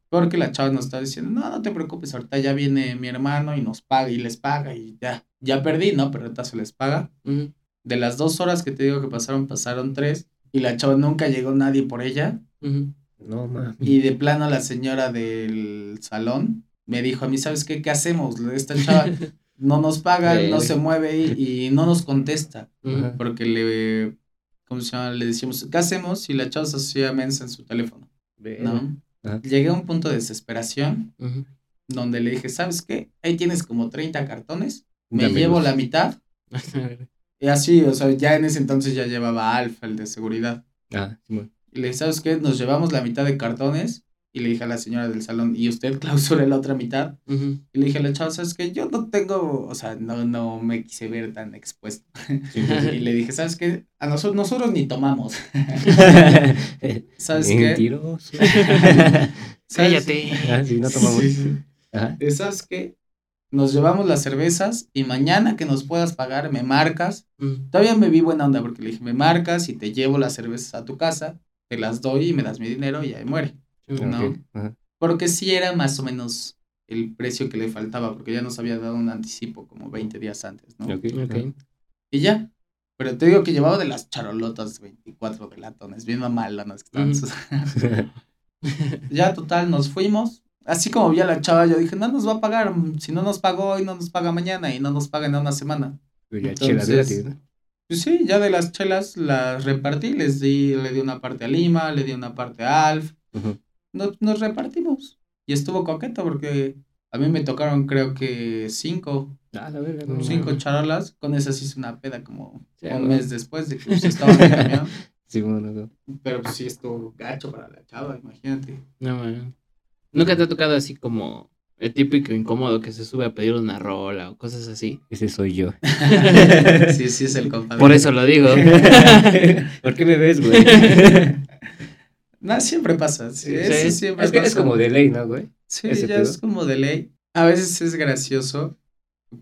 Speaker 2: Porque la chava nos estaba diciendo, no, no te preocupes, ahorita ya viene mi hermano y nos paga y les paga y ya. Ya perdí, ¿no? Pero ahorita se les paga. De las dos horas que te digo que pasaron, pasaron tres. Y la chava nunca llegó nadie por ella.
Speaker 3: No mames.
Speaker 2: Y de plano la señora del salón me dijo a mí, ¿sabes qué? ¿Qué hacemos? Esta chava no nos paga, no se mueve y, y no nos contesta. Porque le, ¿cómo se llama? Le decíamos, ¿qué hacemos? Y la chava se hacía mensa en su teléfono. ¿no? Llegué a un punto de desesperación donde le dije, ¿sabes qué? Ahí tienes como 30 cartones, me llevo la mitad. Y así, o sea, ya en ese entonces ya llevaba Alfa, el de seguridad.
Speaker 3: Ah, Simón.
Speaker 2: Y le dije, ¿sabes qué? Nos llevamos la mitad de cartones. Y le dije a la señora del salón, ¿y usted clausura la otra mitad? Y le dije a la chava, ¿sabes qué? Yo no tengo, o sea, no, no me quise ver tan expuesto.
Speaker 3: Sí, sí,
Speaker 2: Y le dije, ¿sabes qué? A nosotros, nosotros ni tomamos. ¿Sabes qué?
Speaker 3: Mentiroso.
Speaker 2: ¿Sabes-
Speaker 1: Cállate.
Speaker 3: Ah, sí, no tomamos. Ajá.
Speaker 2: ¿Sabes qué? Nos llevamos las cervezas y mañana que nos puedas pagar, me marcas.
Speaker 1: Mm.
Speaker 2: Todavía me vi buena onda porque le dije, me marcas y te llevo las cervezas a tu casa, te las doy y me das mi dinero y ahí muere. No.
Speaker 3: Ajá.
Speaker 2: Porque sí era más o menos el precio que le faltaba, porque ya nos había dado un anticipo como 20 días antes, ¿no? Y ya. Pero te digo que llevaba de las charolotas 24 de latones, bien mamalonas que estaban Ya, total, nos fuimos. Así como vi a la chava, yo dije, no nos va a pagar. Si no nos pagó hoy, no nos paga mañana y no nos paga en una semana.
Speaker 3: Pues ya,
Speaker 2: Entonces-. Pues sí, ya de las chelas las repartí. Les di, le di una parte a Lima, le di una parte a Alf. Nos, nos repartimos. Y estuvo coqueto porque a mí me tocaron creo que cinco,
Speaker 3: Ah, la verga, no.
Speaker 2: cinco charolas. Con esas hice una peda como
Speaker 1: Sí,
Speaker 2: un mes después de que pues, estaba en el camión.
Speaker 3: Sí, bueno, no.
Speaker 2: Pero pues sí estuvo gacho para la chava, imagínate.
Speaker 1: No, man. ¿Nunca te ha tocado así como el típico incómodo que se sube a pedir una rola o cosas así?
Speaker 3: Ese soy yo.
Speaker 2: Sí, sí es el compadre.
Speaker 1: Por eso lo digo.
Speaker 3: ¿Por qué me ves, güey?
Speaker 2: No, siempre pasa. Sí,
Speaker 1: Sí,
Speaker 2: eso
Speaker 1: sí.
Speaker 2: siempre
Speaker 3: Es que
Speaker 2: pasa.
Speaker 3: es como de ley, ¿no, güey?
Speaker 2: Sí,
Speaker 3: ese
Speaker 2: ya
Speaker 3: pedo.
Speaker 2: es como de ley. A veces es gracioso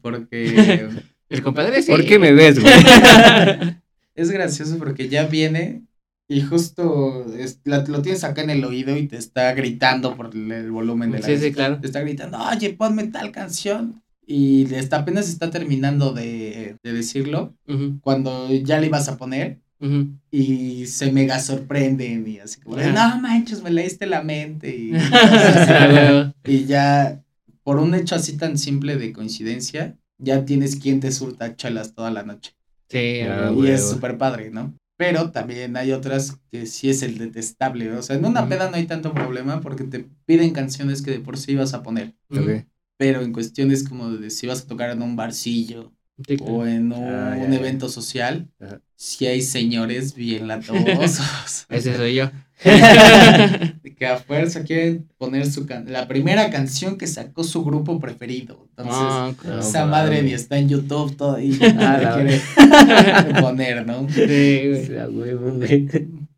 Speaker 2: porque
Speaker 1: El compadre sí.
Speaker 3: ¿Por qué me ves, güey?
Speaker 2: es gracioso porque ya viene y justo es- la- lo tienes acá en el oído y te está gritando por el, el volumen de la
Speaker 1: Sí, sí, claro.
Speaker 2: te está gritando, oye, ponme tal canción. Y le está, apenas está terminando de, de decirlo cuando ya le ibas a poner y se mega sorprenden y así como, no manches, me leíste la mente. Y, ya, por un hecho así tan simple de coincidencia, ya tienes quien te surta chelas toda la noche.
Speaker 1: Sí,
Speaker 3: Ah,
Speaker 2: y
Speaker 1: huevo.
Speaker 2: es súper padre, ¿no? Pero también hay otras que sí es el detestable. O sea, en una peda no hay tanto problema porque te piden canciones que de por sí ibas a poner. Pero en cuestiones como de si vas a tocar en un barcillo o en un,
Speaker 3: Ah, ya,
Speaker 2: un
Speaker 3: ya.
Speaker 2: evento social,
Speaker 3: Ajá.
Speaker 2: si hay señores bien latosos.
Speaker 1: Ese soy yo.
Speaker 2: que a fuerza quieren poner su can la primera canción que sacó su grupo preferido. Entonces,
Speaker 1: Ah,
Speaker 2: esa madre ni está en YouTube todo y
Speaker 3: Ah,
Speaker 2: la quiere poner, ¿no?
Speaker 1: sí, güey.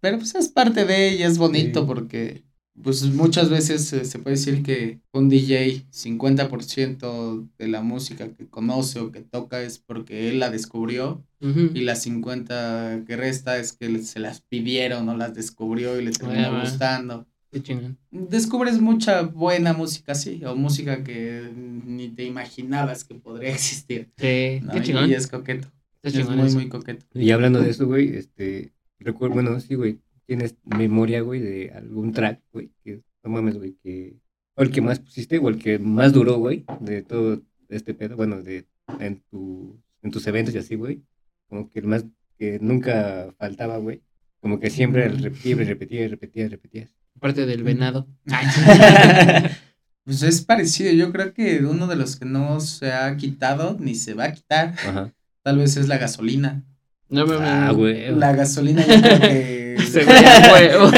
Speaker 2: Pero pues es parte de ella, es bonito
Speaker 3: Sí.
Speaker 2: porque pues muchas veces eh, se puede decir que un DJ 50% de la música que conoce o que toca es porque él la descubrió y la 50 que resta es que se las pidieron o las descubrió y le terminó
Speaker 1: Ah, va.
Speaker 2: gustando.
Speaker 1: Qué chingón.
Speaker 2: Descubres mucha buena música así o música que ni te imaginabas que podría existir.
Speaker 1: Sí,
Speaker 2: ¿no?
Speaker 1: qué chingón.
Speaker 2: Y es coqueto.
Speaker 1: Qué
Speaker 2: Es muy,
Speaker 1: eso.
Speaker 2: muy coqueto.
Speaker 3: Y hablando de eso, güey, este, recuerdo, bueno, sí, güey, tienes memoria, güey, de algún track, güey, que, no mames, güey, que, o el que más pusiste, o el que más duró, güey, de todo este pedo, bueno, de, en tu, en tus eventos y así, güey, como que el más, que nunca faltaba, güey, como que siempre repetía, y repetía, y repetía, y repetías.
Speaker 1: Parte del venado.
Speaker 2: Pues es parecido, yo creo que uno de los que no se ha quitado ni se va a quitar,
Speaker 3: Ajá.
Speaker 2: tal vez es la gasolina.
Speaker 1: No me
Speaker 3: Ah, güey.
Speaker 2: La gasolina yo creo que
Speaker 1: Se huevo.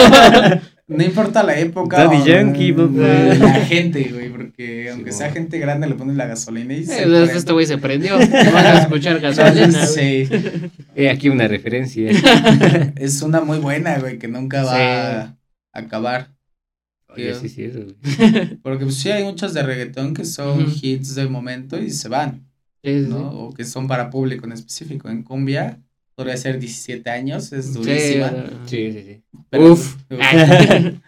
Speaker 2: no importa la época
Speaker 3: Daddy
Speaker 2: o
Speaker 3: Yankee,
Speaker 2: la,
Speaker 3: papá.
Speaker 2: la gente, güey, porque aunque sea gente grande le pones la gasolina y se
Speaker 1: Eh,
Speaker 2: prende.
Speaker 1: Este güey se prendió. Vamos a escuchar gasolina. güey.
Speaker 2: Sí,
Speaker 3: He aquí una referencia.
Speaker 2: es una muy buena, güey, que nunca va
Speaker 1: Sí.
Speaker 2: a acabar.
Speaker 3: Oye, sí, sí, eso, güey.
Speaker 2: Porque pues, sí hay muchas de reggaetón que son hits del momento y se van.
Speaker 1: Sí, sí,
Speaker 2: ¿no?
Speaker 1: sí.
Speaker 2: O que son para público en específico. En cumbia podría ser 17 años, es
Speaker 1: Sí,
Speaker 2: durísima.
Speaker 3: Sí, sí, sí.
Speaker 2: pero,
Speaker 1: Uf.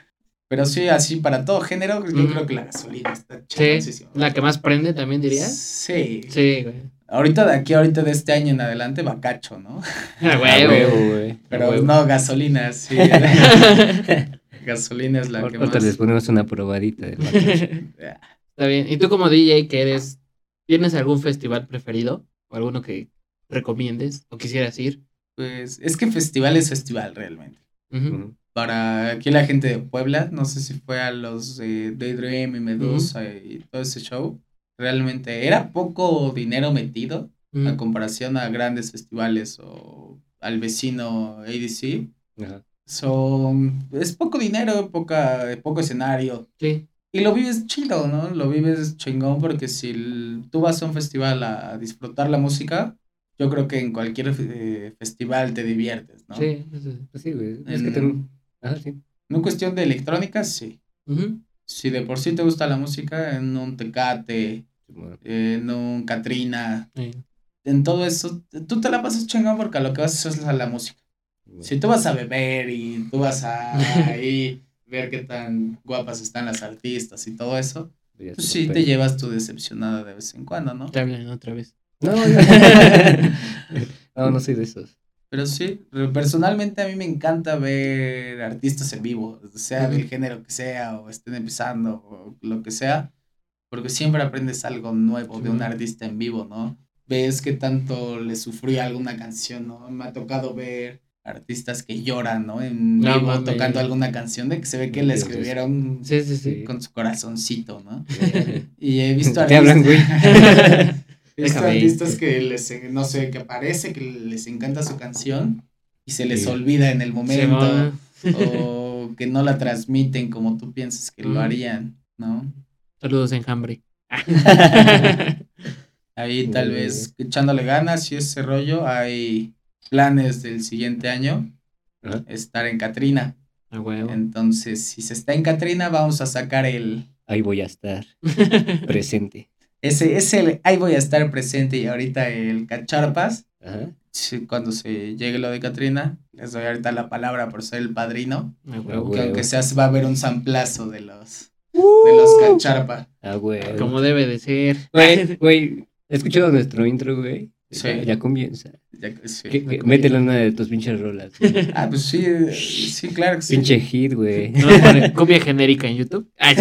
Speaker 2: Pero sí, así para todo género, yo creo que la gasolina está
Speaker 1: Sí, la que más prende también dirías.
Speaker 2: Sí.
Speaker 1: Sí, güey.
Speaker 2: Ahorita de aquí, ahorita de este año en adelante, bacacho, ¿no?
Speaker 1: A
Speaker 3: A
Speaker 1: huevo.
Speaker 3: huevo, güey.
Speaker 2: Pero no, gasolina, sí. gasolina es la que
Speaker 3: Ahorita les
Speaker 2: más.
Speaker 3: ponemos una probadita del.
Speaker 1: Está bien. ¿Y tú como DJ que eres, tienes algún festival preferido? ¿O alguno que recomiendes o quisieras ir?
Speaker 2: Pues es que festival es festival realmente. Para aquí la gente de Puebla, no sé si fue a los de Daydream y Medusa y todo ese show, realmente era poco dinero metido a comparación a grandes festivales o al vecino ADC. Son, es poco dinero, poca, poco escenario.
Speaker 1: Sí.
Speaker 2: Y lo vives chido, ¿no? Lo vives chingón porque si tú vas a un festival a disfrutar la música, yo creo que en cualquier eh, festival te diviertes, ¿no?
Speaker 1: Sí. sí.
Speaker 3: Pues sí, güey. Es que
Speaker 2: En,
Speaker 3: Ajá, sí.
Speaker 2: en cuestión de electrónica, sí.
Speaker 1: Ujú.
Speaker 2: Si de por sí te gusta la música, en un Tecate, en un Katrina, en todo eso, tú te la pasas chingón porque a lo que vas a hacer es a la música. Si tú vas a beber y tú vas a ahí ver qué tan guapas están las artistas y todo eso, pues sí te llevas tu decepcionada de vez en cuando, ¿no?
Speaker 1: Te hablan otra vez.
Speaker 3: No, yo- no, no soy de esos.
Speaker 2: Pero sí, personalmente a mí me encanta ver artistas en vivo, sea del género que sea o estén empezando o lo que sea, porque siempre aprendes algo nuevo de un artista en vivo, ¿no? Ves que tanto le sufrió alguna canción, ¿no? Me ha tocado ver artistas que lloran, ¿no? En
Speaker 1: No
Speaker 2: vivo tocando alguna canción de que se ve que la escribieron
Speaker 1: Sí, sí, sí.
Speaker 2: Con su corazoncito, ¿no? Y he visto
Speaker 3: Te hablan, güey.
Speaker 1: Ir.
Speaker 2: artistas que les, no sé, que parece que les encanta su canción y se les
Speaker 3: Sí.
Speaker 2: olvida en el momento o que no la transmiten como tú piensas que lo
Speaker 1: Mm.
Speaker 2: harían, ¿no?
Speaker 1: Saludos, enjambre.
Speaker 2: Ahí tal vez echándole ganas y ese rollo, hay planes del siguiente año
Speaker 3: Ajá.
Speaker 2: estar en Catrina.
Speaker 1: A huevo.
Speaker 2: Entonces, si se está en Catrina, vamos a sacar el
Speaker 3: Ahí voy a estar presente.
Speaker 2: Ese es el ahí voy a estar presente y ahorita el cacharpas
Speaker 3: Ajá.
Speaker 2: Sí, cuando se llegue lo de Katrina, les doy ahorita la palabra por ser el padrino.
Speaker 3: Ah.
Speaker 2: Que aunque sea, va a haber un samplazo de los, de los cacharpa.
Speaker 3: Ah, güey.
Speaker 1: Como debe de ser.
Speaker 3: Güey, güey, ¿has escuchado nuestro intro, güey?
Speaker 2: Sí.
Speaker 3: Ya, ya comienza.
Speaker 2: Ya sí.
Speaker 3: En una de tus pinches rolas. güey.
Speaker 2: Ah, pues sí, sí, claro que sí.
Speaker 3: Pinche hit, güey.
Speaker 1: No copia genérica en YouTube. Ay,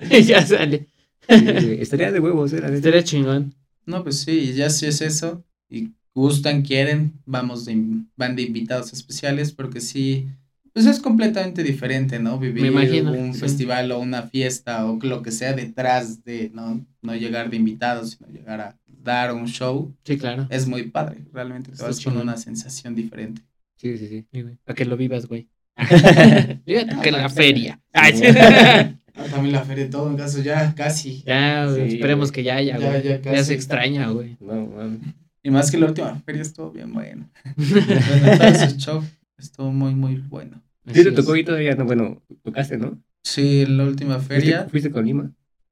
Speaker 1: ya sale.
Speaker 3: Estaría de huevos, era
Speaker 1: Estaría chingón.
Speaker 2: No, pues sí, y ya si es eso, y gustan, quieren, vamos de, van de invitados especiales, porque sí, pues es completamente diferente, ¿no? Vivir
Speaker 1: Me imagino,
Speaker 2: un
Speaker 1: sí.
Speaker 2: festival o una fiesta o lo que sea detrás de, ¿no? No llegar de invitados, sino llegar a dar un show,
Speaker 1: Sí, claro.
Speaker 2: es muy padre, realmente te
Speaker 1: Está
Speaker 2: vas con una sensación diferente.
Speaker 3: Sí, sí, sí.
Speaker 1: Sí. Para que lo vivas, güey. Fíjate que en la feria. Ay, sí.
Speaker 2: también la feria de todo, en caso ya casi.
Speaker 1: Ya, güey,
Speaker 3: Sí,
Speaker 1: esperemos
Speaker 3: güey.
Speaker 1: que ya haya,
Speaker 2: Ya,
Speaker 1: güey.
Speaker 2: ya
Speaker 1: Ya,
Speaker 2: casi.
Speaker 1: se extraña, güey.
Speaker 3: No, mames.
Speaker 2: Y más que la última feria estuvo bien bueno. Ese show estuvo muy, muy bueno.
Speaker 3: Sí, te tocó y todavía no, bueno, tocaste, ¿no?
Speaker 2: Sí, la última
Speaker 3: ¿Fuiste,
Speaker 2: feria.
Speaker 3: fuiste con Lima?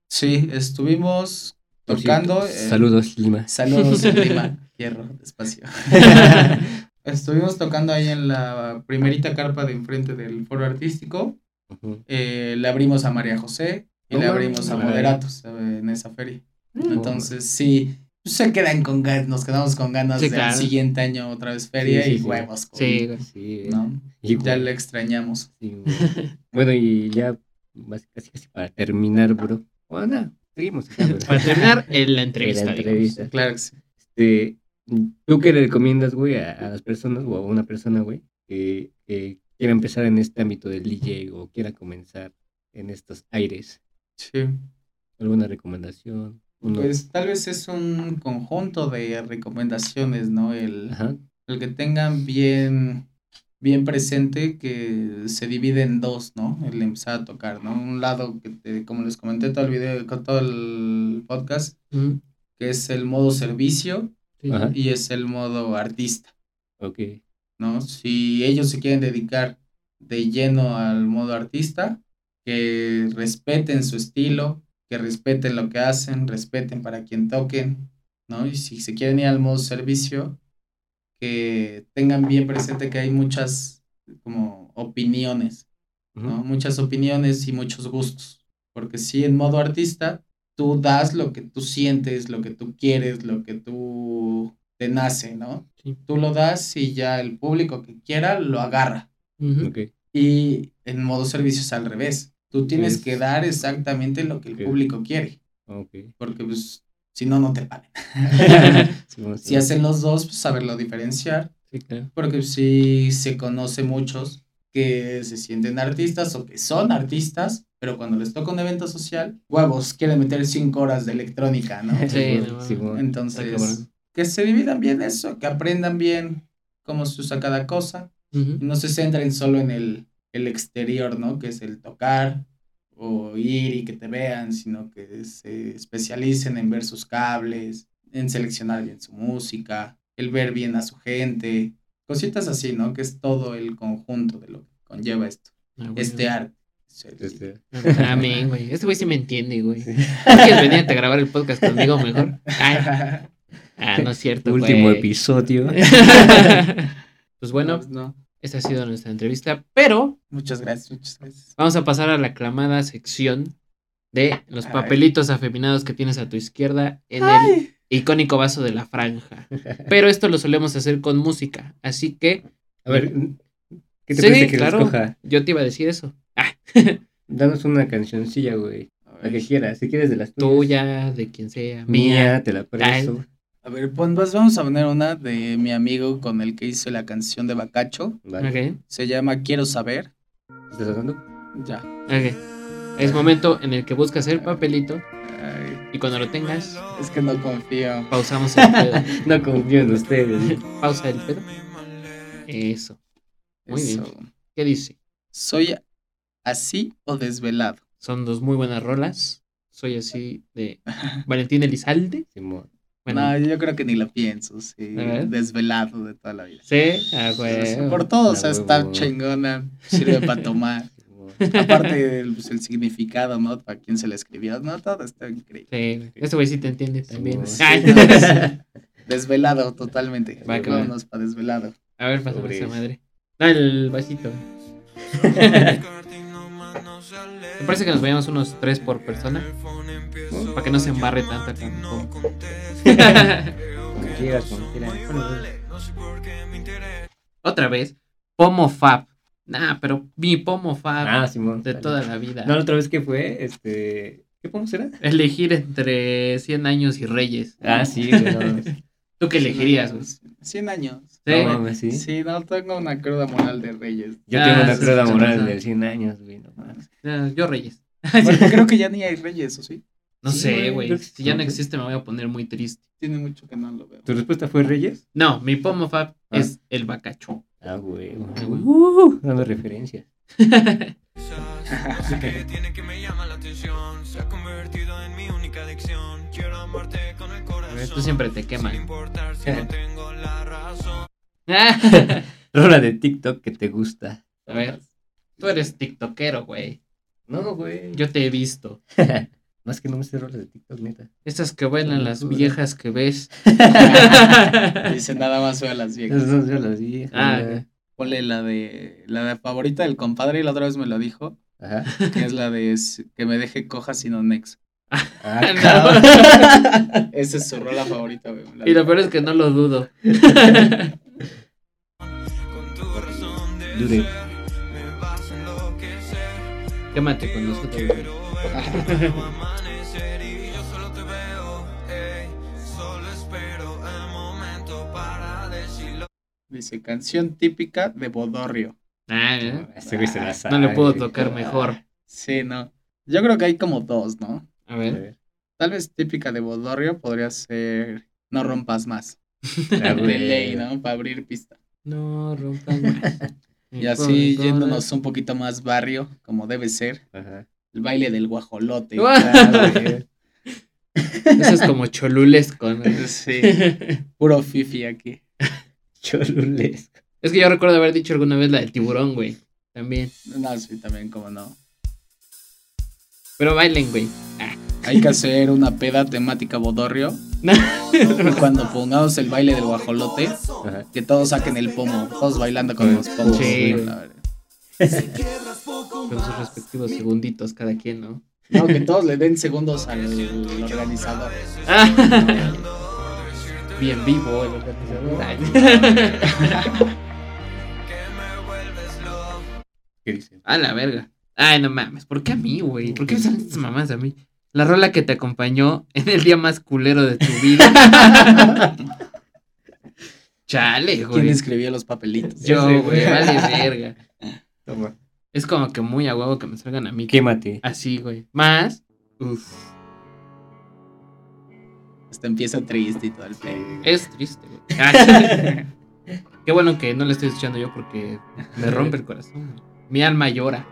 Speaker 2: Sí, estuvimos tocando. eh,
Speaker 3: Saludos, Lima.
Speaker 2: Saludos, Lima. Hierro, despacio. Estuvimos tocando ahí en la primerita carpa de enfrente del foro artístico. Eh, le abrimos a María José y
Speaker 3: No
Speaker 2: le abrimos a. Moderatos en esa feria.
Speaker 3: No,
Speaker 2: Entonces, sí, se quedan con ganas, nos quedamos con ganas
Speaker 1: Sí,
Speaker 2: del
Speaker 1: claro.
Speaker 2: siguiente año otra vez feria
Speaker 3: Sí, sí,
Speaker 2: y
Speaker 3: sí.
Speaker 2: huevos. con-
Speaker 1: Sí.
Speaker 3: Sí,
Speaker 2: ¿no?
Speaker 3: y,
Speaker 2: Ya le extrañamos.
Speaker 3: Bueno, y ya casi casi para terminar, bro. Bueno, nada, seguimos. acá, bro.
Speaker 1: Para terminar en la entrevista.
Speaker 3: En la
Speaker 1: digamos.
Speaker 3: entrevista.
Speaker 2: Claro que sí.
Speaker 3: Este, ¿Tú qué le recomiendas, güey, a, a las personas o a una persona, güey, que, que quiera empezar en este ámbito del DJ o quiera comenzar en estos aires?
Speaker 2: Sí.
Speaker 3: ¿Alguna recomendación? Uno-
Speaker 2: Pues tal vez es un conjunto de recomendaciones, ¿no? El,
Speaker 3: Ajá.
Speaker 2: el que tengan bien, bien presente que se divide en dos, ¿no? El empezar a tocar, ¿no? Un lado que, te- como les comenté todo el video, con todo el podcast,
Speaker 1: Ujú.
Speaker 2: que es el modo servicio
Speaker 1: Sí.
Speaker 2: Y es el modo artista,
Speaker 3: Ok.
Speaker 2: ¿No? Si ellos se quieren dedicar de lleno al modo artista, que respeten su estilo, que respeten lo que hacen, respeten para quien toquen, ¿no? Y si se quieren ir al modo servicio, que tengan bien presente que hay muchas como opiniones, ¿no? Muchas opiniones y muchos gustos. Porque si en modo artista, tú das lo que tú sientes, lo que tú quieres, lo que tú te nace, ¿no?
Speaker 1: Sí.
Speaker 2: Tú lo das y ya el público que quiera lo agarra. Y en modo servicio es al revés. Tú tienes
Speaker 3: Es-
Speaker 2: que dar exactamente lo que el público quiere. Porque pues si no, no te pagan.
Speaker 3: Sí,
Speaker 2: si hacen los dos, pues saberlo diferenciar.
Speaker 1: Sí, claro.
Speaker 2: Porque sí se conoce muchos que se sienten artistas o que son artistas, pero cuando les toca un evento social, huevos, quieren meter cinco horas de electrónica, ¿no?
Speaker 1: Sí.
Speaker 2: Entonces. Que se dividan bien eso, que aprendan bien cómo se usa cada cosa y no se centren solo en el, el exterior, ¿no? Que es el tocar o ir y que te vean, sino que se especialicen en ver sus cables, en seleccionar bien su música, el ver bien a su gente, cositas así, ¿no? Que es todo el conjunto de lo que conlleva esto,
Speaker 1: Ah,
Speaker 2: este arte.
Speaker 3: Este,
Speaker 1: Amén, güey. Este güey sí me entiende, güey. ¿Quieres venir a grabar el podcast conmigo mejor? Ay, ah, no es cierto,
Speaker 3: último episodio.
Speaker 1: pues bueno,
Speaker 2: no.
Speaker 1: esta ha sido nuestra entrevista, pero
Speaker 2: Muchas gracias, muchas gracias.
Speaker 1: vamos a pasar a la aclamada sección de los
Speaker 2: Ay.
Speaker 1: papelitos afeminados que tienes a tu izquierda en el icónico vaso de la franja. Pero esto lo solemos hacer con música, así que
Speaker 3: A ver, ¿qué te
Speaker 1: Sí,
Speaker 3: parece que
Speaker 1: claro.
Speaker 3: escoja?
Speaker 1: yo te iba a decir eso. Ah,
Speaker 3: Danos una cancioncilla, güey. La que quieras. Si quieres de las tuyas.
Speaker 1: tuya, de quien sea,
Speaker 3: Mía,
Speaker 1: mía.
Speaker 3: te la presto.
Speaker 2: A ver, pues vamos a poner una de mi amigo con el que hice la canción de Bacacho.
Speaker 3: Vale.
Speaker 2: Se llama Quiero saber.
Speaker 3: ¿Estás sonando?
Speaker 2: Ya.
Speaker 1: ok. Es momento en el que buscas el papelito
Speaker 2: Ay,
Speaker 1: y cuando lo tengas,
Speaker 2: es que no confío.
Speaker 1: pausamos el pedo.
Speaker 3: No confío en ustedes.
Speaker 1: Pausa el pedo. Eso. Muy bien. ¿Qué dice?
Speaker 2: Soy así o desvelado.
Speaker 1: Son dos muy buenas rolas. Soy así de Valentín Elizalde.
Speaker 3: Simón.
Speaker 1: Bueno,
Speaker 2: No, yo creo que ni lo pienso, sí. Desvelado de toda la vida.
Speaker 1: sí, ah, güey.
Speaker 2: Por todo, o sea, está chingona, sirve para tomar. Aparte, el, pues, el significado, ¿no? Para quién se le escribió, no, todo está increíble.
Speaker 1: Sí, este güey sí te entiende también.
Speaker 3: Sí.
Speaker 1: Ay, no.
Speaker 2: Desvelado, totalmente.
Speaker 1: Va, que va.
Speaker 2: Vámonos para desvelado.
Speaker 1: A ver,
Speaker 3: Sobre
Speaker 1: esa madre. Da el vasito. Me parece que nos vayamos unos tres por persona. Para que no se embarre cantón.
Speaker 3: Como quieras, como quieras.
Speaker 1: Otra vez, Pomo Fab. Nah, pero mi Pomo Fab
Speaker 3: Ah, Simón.
Speaker 1: de toda la vida.
Speaker 3: No, la otra vez que fue, este. ¿Qué podemos será?
Speaker 1: Elegir entre 100 años y Reyes.
Speaker 3: Ah, sí, güey. No,
Speaker 1: ¿Tú qué elegirías, güey?
Speaker 2: 100 años.
Speaker 1: Sí.
Speaker 3: no mames, sí.
Speaker 2: Sí, no, tengo una cruda moral de Reyes.
Speaker 3: Yo
Speaker 1: Ah,
Speaker 3: tengo una
Speaker 1: sí,
Speaker 3: cruda
Speaker 1: sí,
Speaker 3: moral
Speaker 1: sí.
Speaker 3: del 100 años, güey. No mames.
Speaker 1: Ah, Yo Reyes.
Speaker 2: Bueno, creo que ya ni hay Reyes, ¿o sí?
Speaker 1: No
Speaker 3: Sí,
Speaker 1: sé,
Speaker 3: güey,
Speaker 1: güey.
Speaker 3: creo que
Speaker 1: Si ya no existe me voy a poner muy triste.
Speaker 2: Tiene mucho que no lo veo.
Speaker 3: ¿Tu respuesta fue Reyes?
Speaker 1: No, mi Pomo Fab
Speaker 3: Ah.
Speaker 1: es el bacacho.
Speaker 3: Ah, güey.
Speaker 1: Ah, güey.
Speaker 3: Uh, dando referencias.
Speaker 4: que tiene que me llama la atención Se ha convertido
Speaker 1: Tú siempre te queman.
Speaker 4: Sin importar si no tengo la razón
Speaker 3: Rola de TikTok que te gusta.
Speaker 1: A ver, tú eres tiktokero, güey.
Speaker 3: No, güey.
Speaker 1: Yo te he visto.
Speaker 3: Más que no me sé rolas de TikTok, neta.
Speaker 1: Estas que bailan las viejas que ves.
Speaker 2: Dice nada más veo a las viejas.
Speaker 3: Esas son las viejas.
Speaker 1: Ah.
Speaker 2: Ponle la de la de favorita del compadre y la otra vez me lo dijo,
Speaker 3: Ajá.
Speaker 2: que es la de que me deje coja sino nexo.
Speaker 3: Ah.
Speaker 2: Esa es su rola favorita, güey. la
Speaker 1: Y lo peor es que no lo dudo.
Speaker 3: Dude.
Speaker 1: Quémate con nosotros.
Speaker 2: Dice canción típica de Bodorrio.
Speaker 1: Ah, ¿eh?
Speaker 3: Este.
Speaker 1: No le puedo tocar mejor.
Speaker 2: Sí, no. Yo creo que hay como dos, ¿no?
Speaker 1: A ver.
Speaker 2: Tal vez típica de Bodorrio podría ser No rompas más. De ley, ¿no? Para abrir pista.
Speaker 1: No rompas más.
Speaker 2: Y así yéndonos un poquito más barrio, como debe ser.
Speaker 3: Ajá.
Speaker 2: El baile del guajolote.
Speaker 1: Eso es como cholulesco, ¿no?
Speaker 2: Sí, puro fifi aquí.
Speaker 3: Cholulesco.
Speaker 1: Es que yo recuerdo haber dicho alguna vez la del tiburón, güey. También.
Speaker 2: No, sí, también, como no.
Speaker 1: Pero bailen, güey. Ah.
Speaker 2: Hay que hacer una peda temática bodorrio. Cuando pongamos el baile del guajolote,
Speaker 3: Ajá.
Speaker 2: que todos saquen el pomo, todos bailando con los pomos.
Speaker 1: Sí, güey.
Speaker 2: La verdad.
Speaker 1: Con sus respectivos segunditos cada quien, ¿no?
Speaker 2: No, que todos le den segundos al organizador.
Speaker 1: Bien vivo el organizador.
Speaker 3: ¿Qué dice?
Speaker 1: A la verga. Ay, no mames. ¿Por qué a mí, güey? ¿Por qué me salen estas mamás a mí? La rola que te acompañó en el día más culero de tu vida. Chale,
Speaker 2: ¿Quién
Speaker 1: güey.
Speaker 2: escribió los papelitos?
Speaker 1: Yo, güey. Vale, verga.
Speaker 3: Toma.
Speaker 1: Es como que muy a huevo que me salgan a mí.
Speaker 3: Quémate.
Speaker 1: Así, güey. Más. Uf.
Speaker 2: Hasta empieza triste y todo el pedo.
Speaker 1: Es triste, güey. Ah, Qué bueno que no le estoy escuchando yo porque me rompe el corazón. Mi alma llora.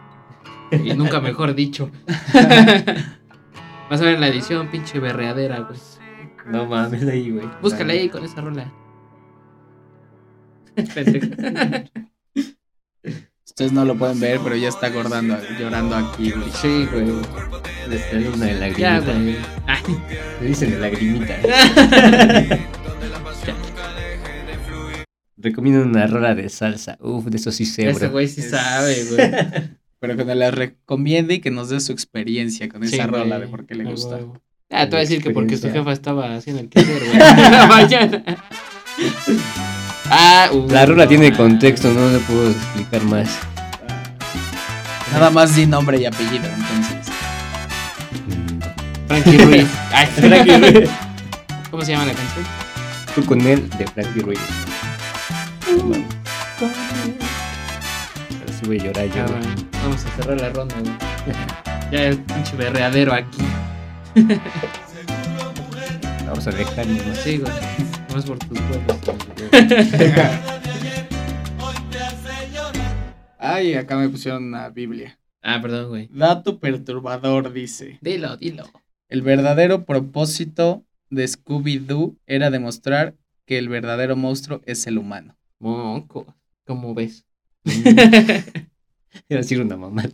Speaker 1: Y nunca mejor dicho. Vas a ver en la edición, pinche berreadera, güey.
Speaker 3: No mames ahí, güey.
Speaker 1: Búscale ahí con esa rola.
Speaker 2: Ustedes no lo pueden ver, pero ya está acordando, llorando aquí, güey.
Speaker 1: Sí, güey.
Speaker 3: Le sale una de
Speaker 1: Ya,
Speaker 3: lagrimita.
Speaker 1: güey. Ay,
Speaker 3: Le dicen de lagrimita. Recomiendo una rola de salsa. Uf, de eso sí sé,
Speaker 1: Ese güey sí sabe, güey.
Speaker 2: Pero que nos la recomiende y que nos dé su experiencia con
Speaker 1: Sí,
Speaker 2: esa rola
Speaker 1: güey.
Speaker 2: de por qué le gusta.
Speaker 1: huevo. Ah, te voy a decir que porque su
Speaker 3: Experiencia.
Speaker 1: jefa estaba haciendo el quehacer, güey. En la mañana. Ah, uh,
Speaker 3: La rola
Speaker 1: no,
Speaker 3: tiene contexto, no le puedo explicar más.
Speaker 2: Nada más di nombre y apellido, entonces.
Speaker 1: Frankie Ruiz. Ay, Frankie Ruiz. ¿Cómo se llama la canción?
Speaker 3: Tú con él de Frankie Ruiz. Mames. Pero sí voy a llorar yo.
Speaker 1: Ya,
Speaker 3: güey.
Speaker 1: güey. Vamos a cerrar la ronda, güey. Ya el pinche berreadero aquí.
Speaker 3: Vamos a dejar nomás.
Speaker 1: Sí, güey. Vamos por tus huevos.
Speaker 2: Ay, acá me pusieron una Biblia.
Speaker 1: Ah, perdón, güey.
Speaker 2: Dato perturbador dice.
Speaker 1: Dilo, dilo.
Speaker 2: El verdadero propósito de Scooby-Doo era demostrar que el verdadero monstruo es el humano.
Speaker 1: Moco. ¿Cómo ves?
Speaker 3: Iba a decir una mamada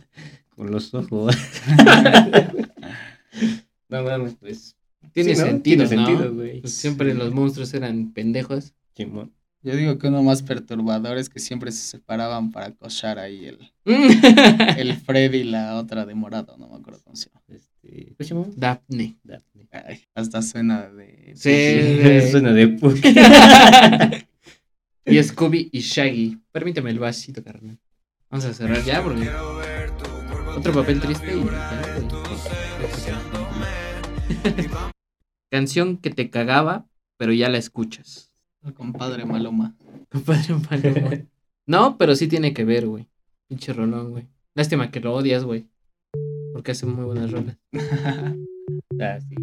Speaker 3: con los ojos. no mames, pues.
Speaker 1: Tiene
Speaker 3: Sí, ¿no?
Speaker 1: sentido,
Speaker 3: Tiene
Speaker 1: ¿no?
Speaker 3: sentido, güey.
Speaker 1: Pues siempre los monstruos eran pendejos.
Speaker 3: Simón.
Speaker 2: Yo digo que uno más perturbador es que siempre se separaban para cochar ahí el, el Fred y la otra de morado, no me acuerdo cómo se llama.
Speaker 3: Este, ¿Cómo se llama?
Speaker 1: Daphne.
Speaker 3: Daphne.
Speaker 2: Ay, hasta suena de...
Speaker 1: Sí.
Speaker 3: Suena de.
Speaker 1: Y Scooby y Shaggy. Permíteme el vasito, carnal. Vamos a cerrar ya porque. Otro papel triste y. ya. Canción que te cagaba, pero ya la escuchas.
Speaker 2: Compadre Maloma.
Speaker 1: Compadre Maluma. No, pero sí tiene que ver, güey. Pinche rolón, güey. Lástima que lo odias, güey. Porque hace muy buenas rolas.
Speaker 3: Ah, sí.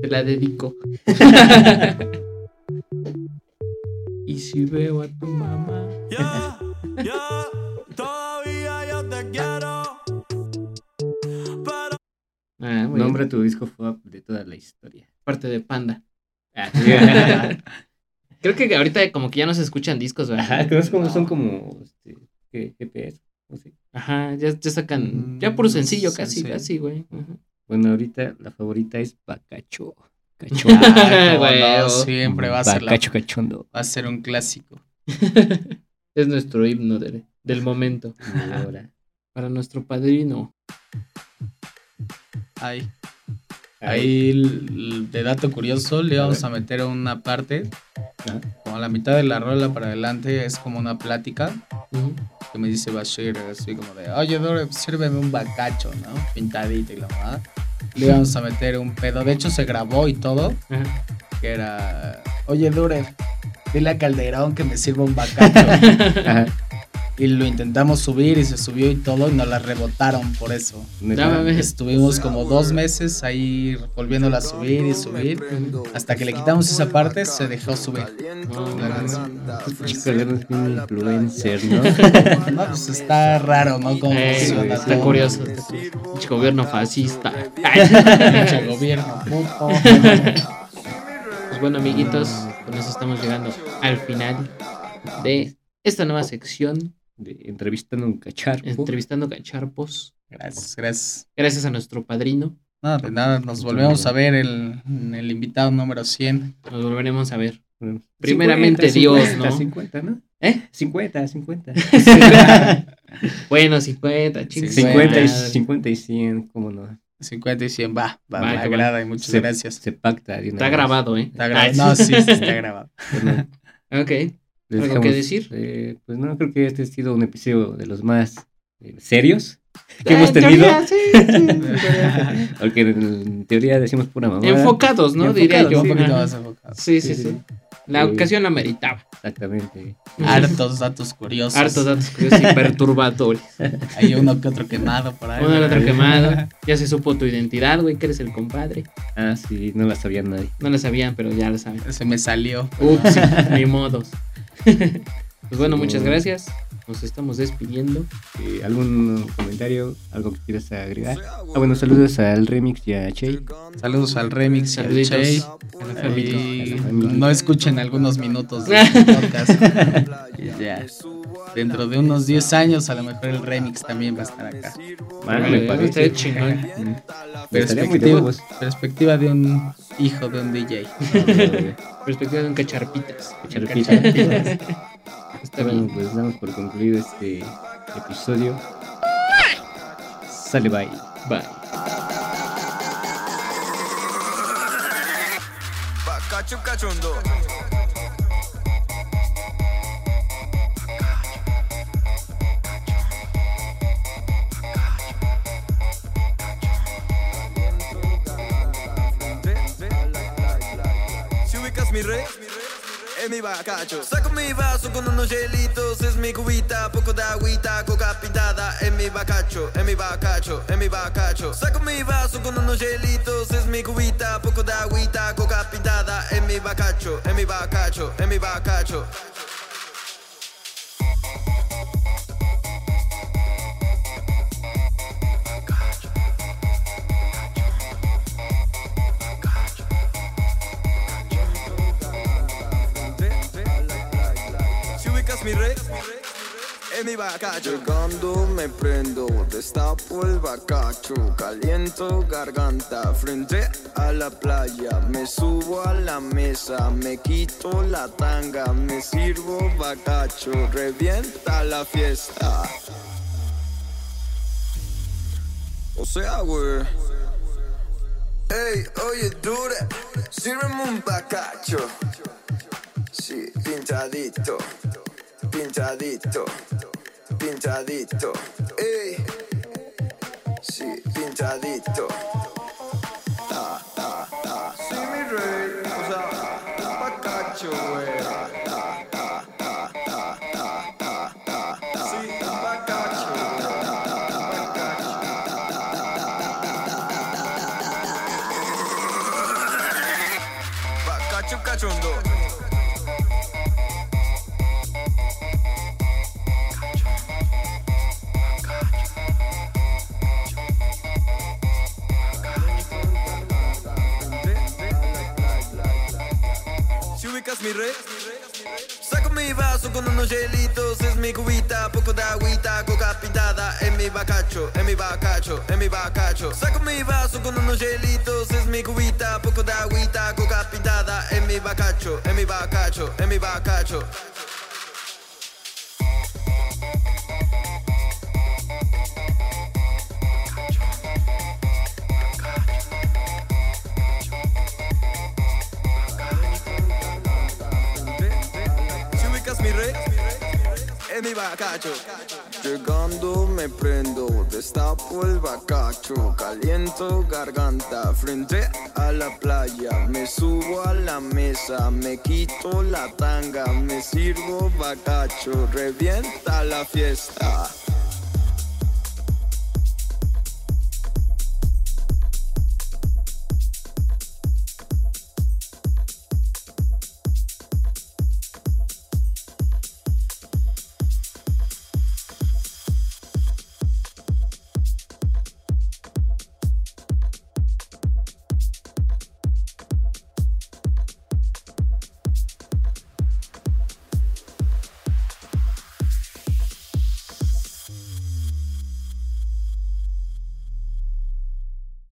Speaker 1: Te la dedico. si veo a tu mamá.
Speaker 4: Ya, ya, todavía yo te quiero. Pero
Speaker 1: Ah, güey.
Speaker 3: Nombra tu disco FOAP de toda la historia.
Speaker 1: Parte de Panda.
Speaker 3: Ah.
Speaker 1: Creo que ahorita como que ya no se escuchan discos, ¿verdad?
Speaker 3: Ajá, que no es como, son como este, ¿qué? GPS. Sé.
Speaker 1: Ajá, ya, ya sacan.
Speaker 2: Mm,
Speaker 1: Ya puro sencillo, casi, casi, güey. Ajá.
Speaker 3: Bueno, ahorita la favorita es Bacacho. Cacho.
Speaker 2: Ah, cómo
Speaker 1: Güey,
Speaker 2: no,
Speaker 1: oh.
Speaker 2: siempre va a ser la-
Speaker 3: Bacacho cachondo.
Speaker 2: va a ser un clásico.
Speaker 1: es nuestro himno de- del momento.
Speaker 3: Ahora.
Speaker 1: Para nuestro padrino.
Speaker 2: Ahí. Ahí, de dato curioso, le vamos a meter una parte,
Speaker 3: Ajá.
Speaker 2: como a la mitad de la rola para adelante, es como una plática que me dice Bashir, así como de, oye, Dore, sírveme un bacacho, ¿no? Pintadito y la mamá. Le íbamos a meter un pedo, de hecho se grabó y todo,
Speaker 1: Ajá.
Speaker 2: que era, oye, Dure, dile a Calderón que me sirva un bacacho.
Speaker 3: Ajá.
Speaker 2: y lo intentamos subir y se subió y todo y nos la rebotaron por eso. Estuvimos como dos meses ahí volviéndola a subir y subir. Hasta que le quitamos esa parte, se dejó subir.
Speaker 3: Eres un influencer, ¿no?
Speaker 2: No, pues está raro, ¿no? Cómo
Speaker 1: Eh,
Speaker 2: funciona
Speaker 1: está
Speaker 2: todo.
Speaker 1: curioso. Pinche gobierno fascista.
Speaker 2: Pinche gobierno, puto.
Speaker 1: Pues bueno, amiguitos, con eso estamos llegando al final de esta nueva sección,
Speaker 3: De entrevistando un cacharpo.
Speaker 1: entrevistando cacharpos.
Speaker 2: Gracias, gracias.
Speaker 1: Gracias a nuestro padrino.
Speaker 2: Nada, de nada, nos volvemos a ver el, el invitado número 100.
Speaker 1: Nos volveremos a ver. Primeramente Dios,
Speaker 3: 50,
Speaker 1: ¿no?
Speaker 3: 50, ¿no?
Speaker 1: ¿Eh?
Speaker 3: 50, 50.
Speaker 1: Bueno, 50, chingos.
Speaker 3: 50 y,
Speaker 1: madre.
Speaker 3: 50 y 100, ¿cómo no?
Speaker 2: 50 y 100, va, va,
Speaker 1: Va,
Speaker 2: me
Speaker 1: que va.
Speaker 2: agrada y muchas
Speaker 3: Se-
Speaker 2: gracias.
Speaker 3: Se pacta
Speaker 1: Está
Speaker 3: vez.
Speaker 1: grabado, ¿eh?
Speaker 2: Está grabado.
Speaker 1: Ay,
Speaker 2: No, sí, sí, está grabado.
Speaker 1: Ok.
Speaker 3: Les
Speaker 1: ¿Algo que decir?
Speaker 3: eh, pues no, creo que este ha sido un episodio de los más eh, serios. que hemos
Speaker 1: En
Speaker 3: tenido.
Speaker 1: teoría, sí, sí, en teoría.
Speaker 3: Porque en teoría decimos pura mamá.
Speaker 1: Enfocados, ¿no? Diría yo.
Speaker 2: Un poquito
Speaker 1: Ajá.
Speaker 2: más enfocado.
Speaker 1: Sí, sí,
Speaker 3: Sí,
Speaker 1: sí.
Speaker 3: sí.
Speaker 1: La
Speaker 3: Sí.
Speaker 1: ocasión la meritaba.
Speaker 3: Exactamente.
Speaker 2: Hartos datos curiosos.
Speaker 1: Hartos datos curiosos y perturbadores.
Speaker 2: Hay uno que otro quemado por ahí.
Speaker 1: Uno que otro quemado. Ya se supo tu identidad, güey, que eres el compadre.
Speaker 3: Ah, sí, no la sabía nadie.
Speaker 1: No la sabían, pero ya la saben.
Speaker 2: Se me salió.
Speaker 1: Ups, ni modos. Pues bueno, muchas gracias. Nos estamos despidiendo.
Speaker 3: Eh, ¿Algún comentario? ¿Algo que quieras agregar? Ah, bueno, saludos al Remix y a Che.
Speaker 2: Saludos al remix y al
Speaker 1: Saluditos.
Speaker 2: Chey.
Speaker 1: A.
Speaker 2: Y no escuchen algunos minutos de este podcast. Ya. Dentro de unos 10 años, a lo mejor el remix también va a estar acá.
Speaker 3: Bueno, me parece.
Speaker 2: Perspectiva, perspectiva de un hijo de un DJ.
Speaker 1: Perspectiva de un cacharpitas.
Speaker 3: Charpita.
Speaker 1: Está bien.
Speaker 3: pues damos por concluido este episodio. Sale, bye.
Speaker 1: Bye.
Speaker 4: Bacacho cachondo. Es mi bacacho. Saco mi vaso con unos hielitos, es mi cubita, poco de agüita, coca pintada, es mi bacacho, es mi bacacho, es mi bacacho. Saco mi vaso con unos hielitos, es mi cubita, poco de agüita, coca pintada, es mi bacacho, es mi bacacho, es mi bacacho. Llegando me prendo, destapo el bacacho, caliento garganta frente a la playa. Me subo a la mesa, me quito la tanga, me sirvo bacacho, revienta la fiesta. O sea, güey. Ey, oye, dure, sírveme un bacacho. Sí, pintadito, pintadito, pintadito. Ey, sí, pintadito. Ta, ta, ta. Sí, mi rey, o sea, un bacacho, güey. Ta, Ubicas mi rey, saco mi vaso con unos hielitos, es mi cubita, poco de agüita, coca pintada, en mi bacacho, en mi bacacho, en mi bacacho. Saco mi vaso con unos hielitos, es mi cubita, poco de agüita, coca pintada, en mi bacacho, en mi bacacho, en mi bacacho. Llegando me prendo, destapo el bacacho, caliento garganta frente a la playa. Me subo a la mesa, me quito la tanga, me sirvo bacacho, revienta la fiesta.